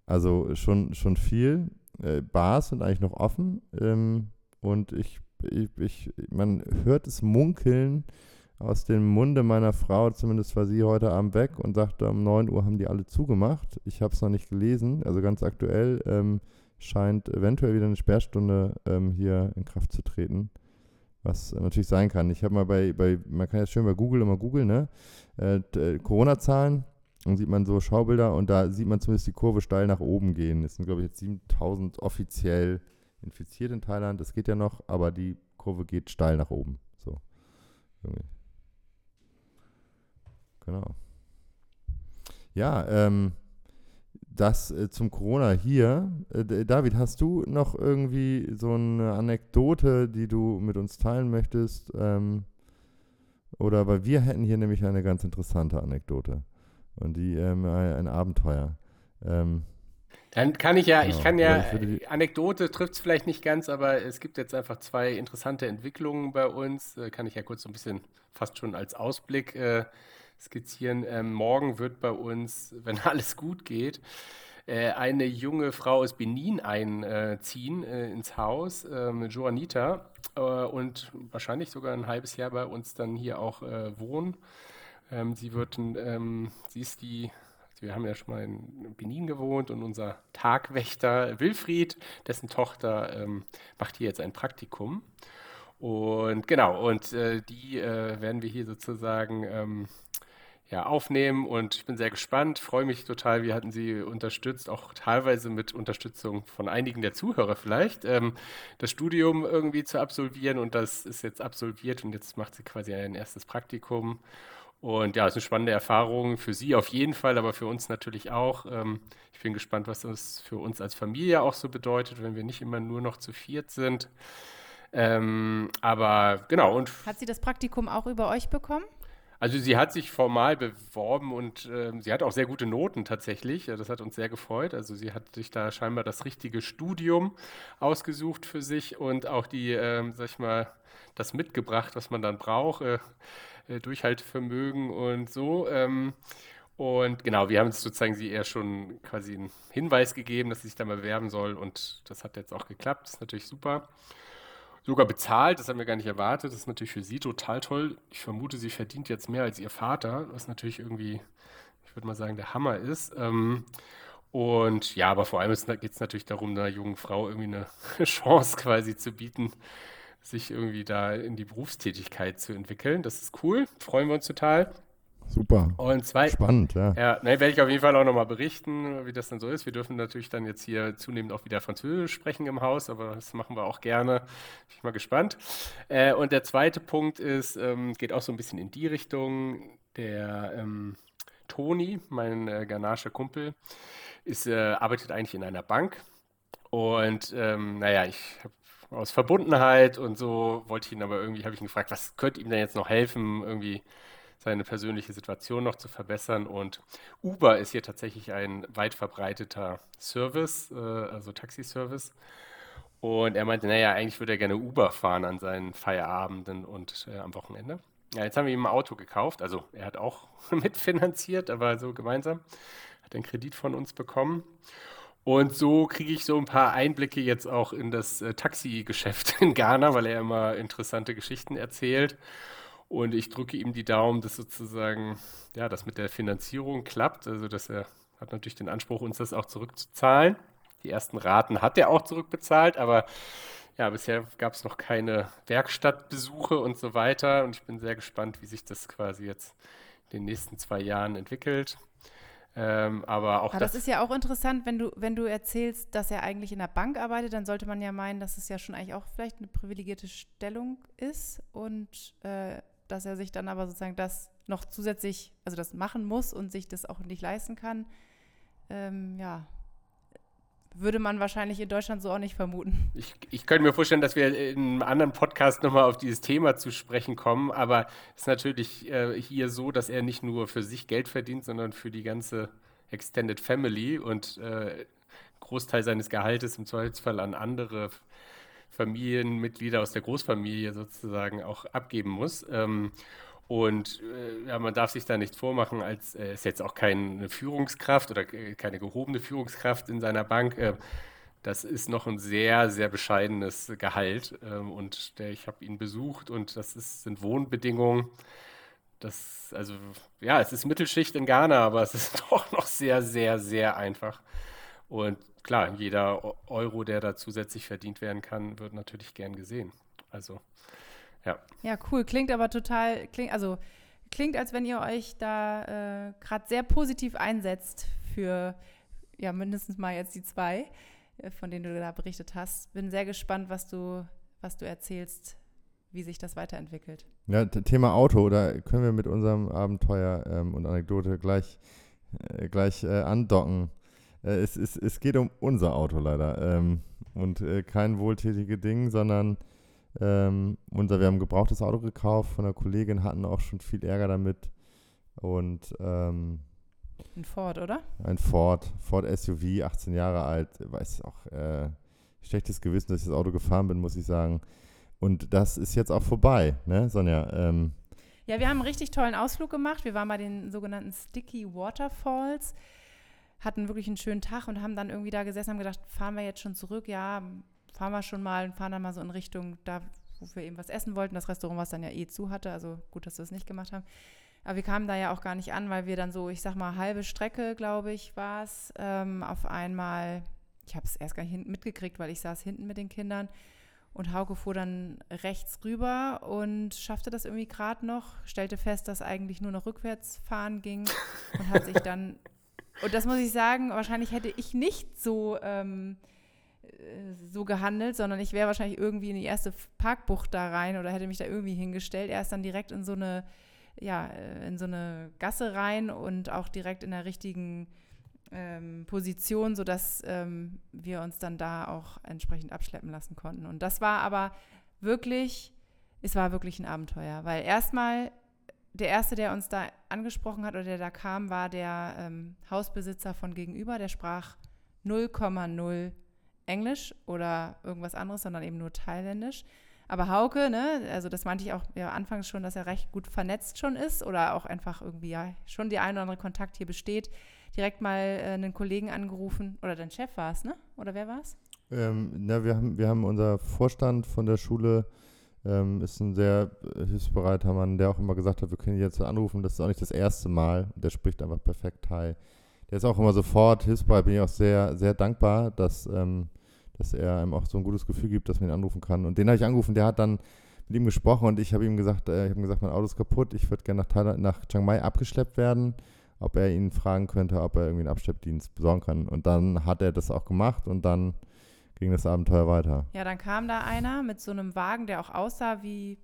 also schon, schon viel. Äh, Bars sind eigentlich noch offen. Ähm, und ich, ich, ich, man hört es munkeln aus dem Munde meiner Frau, zumindest war sie heute Abend weg und sagte, um 9 Uhr haben die alle zugemacht. Ich habe es noch nicht gelesen, also ganz aktuell ähm, scheint eventuell wieder eine Sperrstunde ähm, hier in Kraft zu treten. Was natürlich sein kann. Ich habe mal bei, bei, man kann jetzt schön bei Google immer googeln, ne? Äh, äh Corona-Zahlen, dann sieht man so Schaubilder und da sieht man zumindest die Kurve steil nach oben gehen. Es sind, glaube ich, jetzt 7000 offiziell infiziert in Thailand. Das geht ja noch, aber die Kurve geht steil nach oben. So. Irgendwie. Genau. Ja, ähm, das äh, zum Corona hier. Äh, David, hast du noch irgendwie so eine Anekdote, die du mit uns teilen möchtest? Ähm, oder weil wir hätten hier nämlich eine ganz interessante Anekdote und die ähm, ein Abenteuer. Ähm, dann kann ich ja, genau. ich kann ja, ich Anekdote trifft es vielleicht nicht ganz, aber es gibt jetzt einfach zwei interessante Entwicklungen bei uns. Äh, kann ich ja kurz so ein bisschen fast schon als Ausblick äh, skizzieren. Ähm, morgen wird bei uns, wenn alles gut geht, äh, eine junge Frau aus Benin einziehen äh, ins Haus, ähm, Joanita, äh, und wahrscheinlich sogar ein halbes Jahr bei uns dann hier auch äh, wohnen. Ähm, sie wird, ähm, sie ist die wir haben ja schon mal in Benin gewohnt und unser Tagwächter Wilfried, dessen Tochter, ähm, macht hier jetzt ein Praktikum. Und genau, und äh, die äh, werden wir hier sozusagen ähm, ja, aufnehmen und ich bin sehr gespannt, freue mich total. Wir hatten sie unterstützt, auch teilweise mit Unterstützung von einigen der Zuhörer vielleicht, ähm, das Studium irgendwie zu absolvieren und das ist jetzt absolviert und jetzt macht sie quasi ein erstes Praktikum und ja, es ist eine spannende Erfahrung für Sie auf jeden Fall, aber für uns natürlich auch. Ähm, ich bin gespannt, was das für uns als Familie auch so bedeutet, wenn wir nicht immer nur noch zu viert sind. Ähm, aber genau. Und hat sie das Praktikum auch über euch bekommen? Also sie hat sich formal beworben und äh, sie hat auch sehr gute Noten tatsächlich. Das hat uns sehr gefreut. Also sie hat sich da scheinbar das richtige Studium ausgesucht für sich und auch die, äh, sag ich mal, das mitgebracht, was man dann braucht. Äh, äh, Durchhaltevermögen und so. Ähm, und genau, wir haben sozusagen sie eher schon quasi einen Hinweis gegeben, dass sie sich da mal bewerben soll und das hat jetzt auch geklappt. Das ist natürlich super. Sogar bezahlt, das haben wir gar nicht erwartet. Das ist natürlich für sie total toll. Ich vermute, sie verdient jetzt mehr als ihr Vater, was natürlich irgendwie, ich würde mal sagen, der Hammer ist. Ähm, und ja, aber vor allem geht es natürlich darum, einer jungen Frau irgendwie eine Chance quasi zu bieten, sich irgendwie da in die Berufstätigkeit zu entwickeln. Das ist cool, freuen wir uns total. Super. Und zwei, Spannend, ja. Ja, ne, werde ich auf jeden Fall auch nochmal berichten, wie das dann so ist. Wir dürfen natürlich dann jetzt hier zunehmend auch wieder Französisch sprechen im Haus, aber das machen wir auch gerne. Bin ich mal gespannt. Äh, und der zweite Punkt ist, ähm, geht auch so ein bisschen in die Richtung. Der ähm, Toni, mein äh, ghanaischer Kumpel, ist, äh, arbeitet eigentlich in einer Bank. Und ähm, naja, ich habe aus Verbundenheit und so wollte ich ihn aber irgendwie, habe ich ihn gefragt, was könnte ihm denn jetzt noch helfen, irgendwie seine persönliche Situation noch zu verbessern. Und Uber ist hier tatsächlich ein weit verbreiteter Service, äh, also Taxiservice. Und er meinte, naja, eigentlich würde er gerne Uber fahren an seinen Feierabenden und äh, am Wochenende. Ja, jetzt haben wir ihm ein Auto gekauft. Also er hat auch mitfinanziert, aber so gemeinsam. Hat einen Kredit von uns bekommen. Und so kriege ich so ein paar Einblicke jetzt auch in das äh, Taxigeschäft in Ghana, weil er immer interessante Geschichten erzählt. Und ich drücke ihm die Daumen, dass sozusagen, ja, das mit der Finanzierung klappt. Also, dass er hat natürlich den Anspruch, uns das auch zurückzuzahlen. Die ersten Raten hat er auch zurückbezahlt, aber ja, bisher gab es noch keine Werkstattbesuche und so weiter. Und ich bin sehr gespannt, wie sich das quasi jetzt in den nächsten zwei Jahren entwickelt. Ähm, aber auch aber das, das, ist ja auch interessant, wenn du, wenn du erzählst, dass er eigentlich in der Bank arbeitet, dann sollte man ja meinen, dass es ja schon eigentlich auch vielleicht eine privilegierte Stellung ist und äh, dass er sich dann aber sozusagen das noch zusätzlich, also das machen muss und sich das auch nicht leisten kann. Ähm, ja, würde man wahrscheinlich in Deutschland so auch nicht vermuten. Ich, ich könnte mir vorstellen, dass wir in einem anderen Podcast nochmal auf dieses Thema zu sprechen kommen, aber es ist natürlich äh, hier so, dass er nicht nur für sich Geld verdient, sondern für die ganze Extended Family und äh, Großteil seines Gehaltes im Zweifelsfall an andere Familienmitglieder aus der Großfamilie sozusagen auch abgeben muss. Ähm, und äh, ja, man darf sich da nichts vormachen, als äh, ist jetzt auch keine Führungskraft oder keine gehobene Führungskraft in seiner Bank. Äh, das ist noch ein sehr, sehr bescheidenes Gehalt. Ähm, und der, ich habe ihn besucht und das ist, sind Wohnbedingungen. Das, also, ja, es ist Mittelschicht in Ghana, aber es ist doch noch sehr, sehr, sehr einfach. Und klar, jeder Euro, der da zusätzlich verdient werden kann, wird natürlich gern gesehen. Also ja. Ja, cool. Klingt aber total, klingt, also klingt, als wenn ihr euch da äh, gerade sehr positiv einsetzt für ja mindestens mal jetzt die zwei, äh, von denen du da berichtet hast. Bin sehr gespannt, was du, was du erzählst, wie sich das weiterentwickelt. Ja, Thema Auto, da können wir mit unserem Abenteuer ähm, und Anekdote gleich, äh, gleich äh, andocken. Äh, es, es, es geht um unser Auto leider. Ähm, und äh, kein wohltätiges Ding, sondern ähm, unser, wir haben ein gebrauchtes Auto gekauft von einer Kollegin, hatten auch schon viel Ärger damit. Und ähm, ein Ford, oder? Ein Ford, Ford SUV, 18 Jahre alt. Weiß auch, äh, schlechtes Gewissen, dass ich das Auto gefahren bin, muss ich sagen. Und das ist jetzt auch vorbei, ne, Sonja? Ähm, ja, wir haben einen richtig tollen Ausflug gemacht. Wir waren bei den sogenannten Sticky Waterfalls, hatten wirklich einen schönen Tag und haben dann irgendwie da gesessen und haben gedacht, fahren wir jetzt schon zurück? Ja, fahren wir schon mal und fahren dann mal so in Richtung da, wo wir eben was essen wollten. Das Restaurant, was dann ja eh zu hatte. Also gut, dass wir es nicht gemacht haben. Aber wir kamen da ja auch gar nicht an, weil wir dann so, ich sag mal, halbe Strecke, glaube ich, war es, ähm, auf einmal, ich habe es erst gar nicht mitgekriegt, weil ich saß hinten mit den Kindern und Hauke fuhr dann rechts rüber und schaffte das irgendwie gerade noch, stellte fest, dass eigentlich nur noch rückwärts fahren ging und hat sich dann, und das muss ich sagen, wahrscheinlich hätte ich nicht so, ähm, äh, so gehandelt, sondern ich wäre wahrscheinlich irgendwie in die erste Parkbucht da rein oder hätte mich da irgendwie hingestellt. Er ist dann direkt in so eine ja, äh, in so eine Gasse rein und auch direkt in der richtigen ähm, Position, sodass ähm, wir uns dann da auch entsprechend abschleppen lassen konnten. Und das war aber wirklich, es war wirklich ein Abenteuer, weil erstmal der erste, der uns da angesprochen hat oder der da kam, war der ähm, Hausbesitzer von gegenüber, der sprach 0,0 Englisch oder irgendwas anderes, sondern eben nur Thailändisch. Aber Hauke, ne, also das meinte ich auch ja anfangs schon, dass er recht gut vernetzt schon ist oder auch einfach irgendwie ja schon der ein oder andere Kontakt hier besteht. Direkt mal äh, einen Kollegen angerufen oder dein Chef war es, ne? Oder wer war es? Ähm, na, wir haben, wir haben unser Vorstand von der Schule, ähm, ist ein sehr hilfsbereiter Mann, der auch immer gesagt hat, wir können jetzt anrufen, das ist auch nicht das erste Mal. Der spricht einfach perfekt Thai. Der ist auch immer sofort hilfsbereit, bin ich auch sehr, sehr dankbar, dass ähm, dass er einem auch so ein gutes Gefühl gibt, dass man ihn anrufen kann. Und den habe ich angerufen, der hat dann mit ihm gesprochen und ich habe ihm gesagt, äh, ich habe gesagt, mein Auto ist kaputt, ich würde gerne nach, nach Chiang Mai abgeschleppt werden, ob er ihn fragen könnte, ob er irgendwie einen Abschleppdienst besorgen kann. Und dann hat er das auch gemacht und dann ging das Abenteuer weiter. Ja, dann kam da einer mit so einem Wagen, der auch aussah wie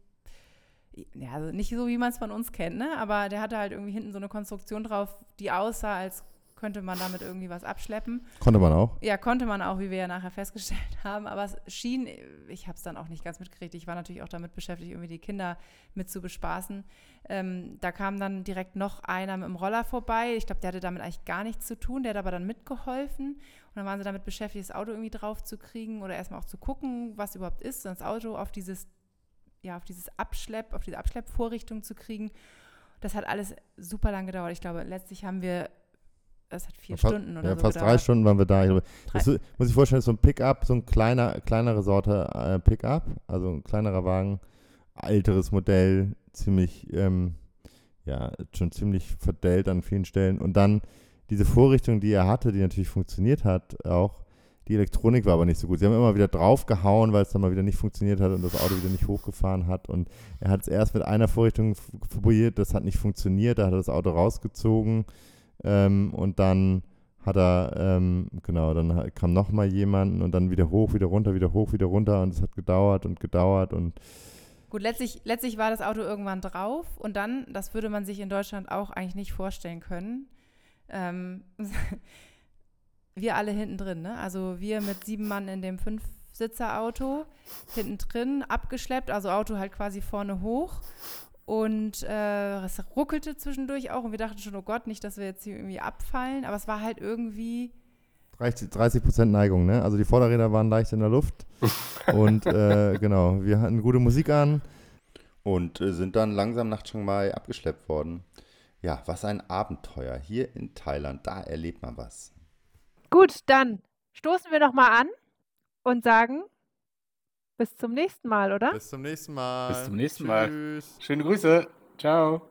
ja, also nicht so, wie man es von uns kennt, ne? Aber der hatte halt irgendwie hinten so eine Konstruktion drauf, die aussah, als könnte man damit irgendwie was abschleppen. Konnte man auch? Ja, konnte man auch, wie wir ja nachher festgestellt haben. Aber es schien, ich habe es dann auch nicht ganz mitgekriegt. Ich war natürlich auch damit beschäftigt, irgendwie die Kinder mit zu bespaßen. Ähm, da kam dann direkt noch einer mit dem Roller vorbei. Ich glaube, der hatte damit eigentlich gar nichts zu tun. Der hat aber dann mitgeholfen. Und dann waren sie damit beschäftigt, das Auto irgendwie drauf zu kriegen oder erstmal auch zu gucken, was überhaupt ist, und das Auto auf dieses, ja, auf dieses Abschlepp, auf diese Abschleppvorrichtung zu kriegen. Das hat alles super lang gedauert. Ich glaube, letztlich haben wir das hat vier fast, Stunden oder ja, so fast gedauert. drei Stunden waren wir da. Das ist, muss ich vorstellen, ist so ein Pickup, so ein kleiner, kleinere Sorte äh, Pickup, also ein kleinerer Wagen, älteres Modell, ziemlich, ähm, ja, schon ziemlich verdellt an vielen Stellen. Und dann diese Vorrichtung, die er hatte, die natürlich funktioniert hat, auch, die Elektronik war aber nicht so gut. Sie haben immer wieder draufgehauen, weil es dann mal wieder nicht funktioniert hat und das Auto wieder nicht hochgefahren hat. Und er hat es erst mit einer Vorrichtung probiert, das hat nicht funktioniert, da hat er das Auto rausgezogen ähm, und dann hat er, ähm, genau, dann kam nochmal jemand und dann wieder hoch, wieder runter, wieder hoch, wieder runter und es hat gedauert und gedauert und Gut, letztlich, letztlich war das Auto irgendwann drauf und dann, das würde man sich in Deutschland auch eigentlich nicht vorstellen können. Ähm, wir alle hinten drin, ne? Also wir mit sieben Mann in dem Fünfsitzer-Auto, hinten drin, abgeschleppt, also Auto halt quasi vorne hoch und äh, es ruckelte zwischendurch auch und wir dachten schon, oh Gott, nicht, dass wir jetzt hier irgendwie abfallen. Aber es war halt irgendwie. 30 Prozent Neigung, ne? Also die Vorderräder waren leicht in der Luft. und äh, genau, wir hatten gute Musik an und äh, sind dann langsam nach Chiang Mai abgeschleppt worden. Ja, was ein Abenteuer. Hier in Thailand, da erlebt man was. Gut, dann stoßen wir nochmal an und sagen bis zum nächsten Mal, oder? Bis zum nächsten Mal. Bis zum nächsten Mal. Tschüss. Schöne Grüße. Ciao.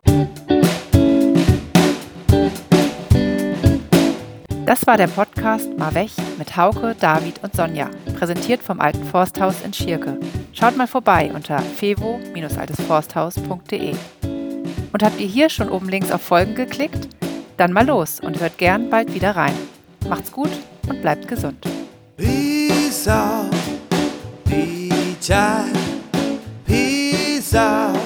Das war der Podcast Marwech mit Hauke, David und Sonja, präsentiert vom Alten Forsthaus in Schierke. Schaut mal vorbei unter fevo-altesforsthaus.de. Und habt ihr hier schon oben links auf Folgen geklickt? Dann mal los und hört gern bald wieder rein. Macht's gut und bleibt gesund. Peace out. time. Peace out.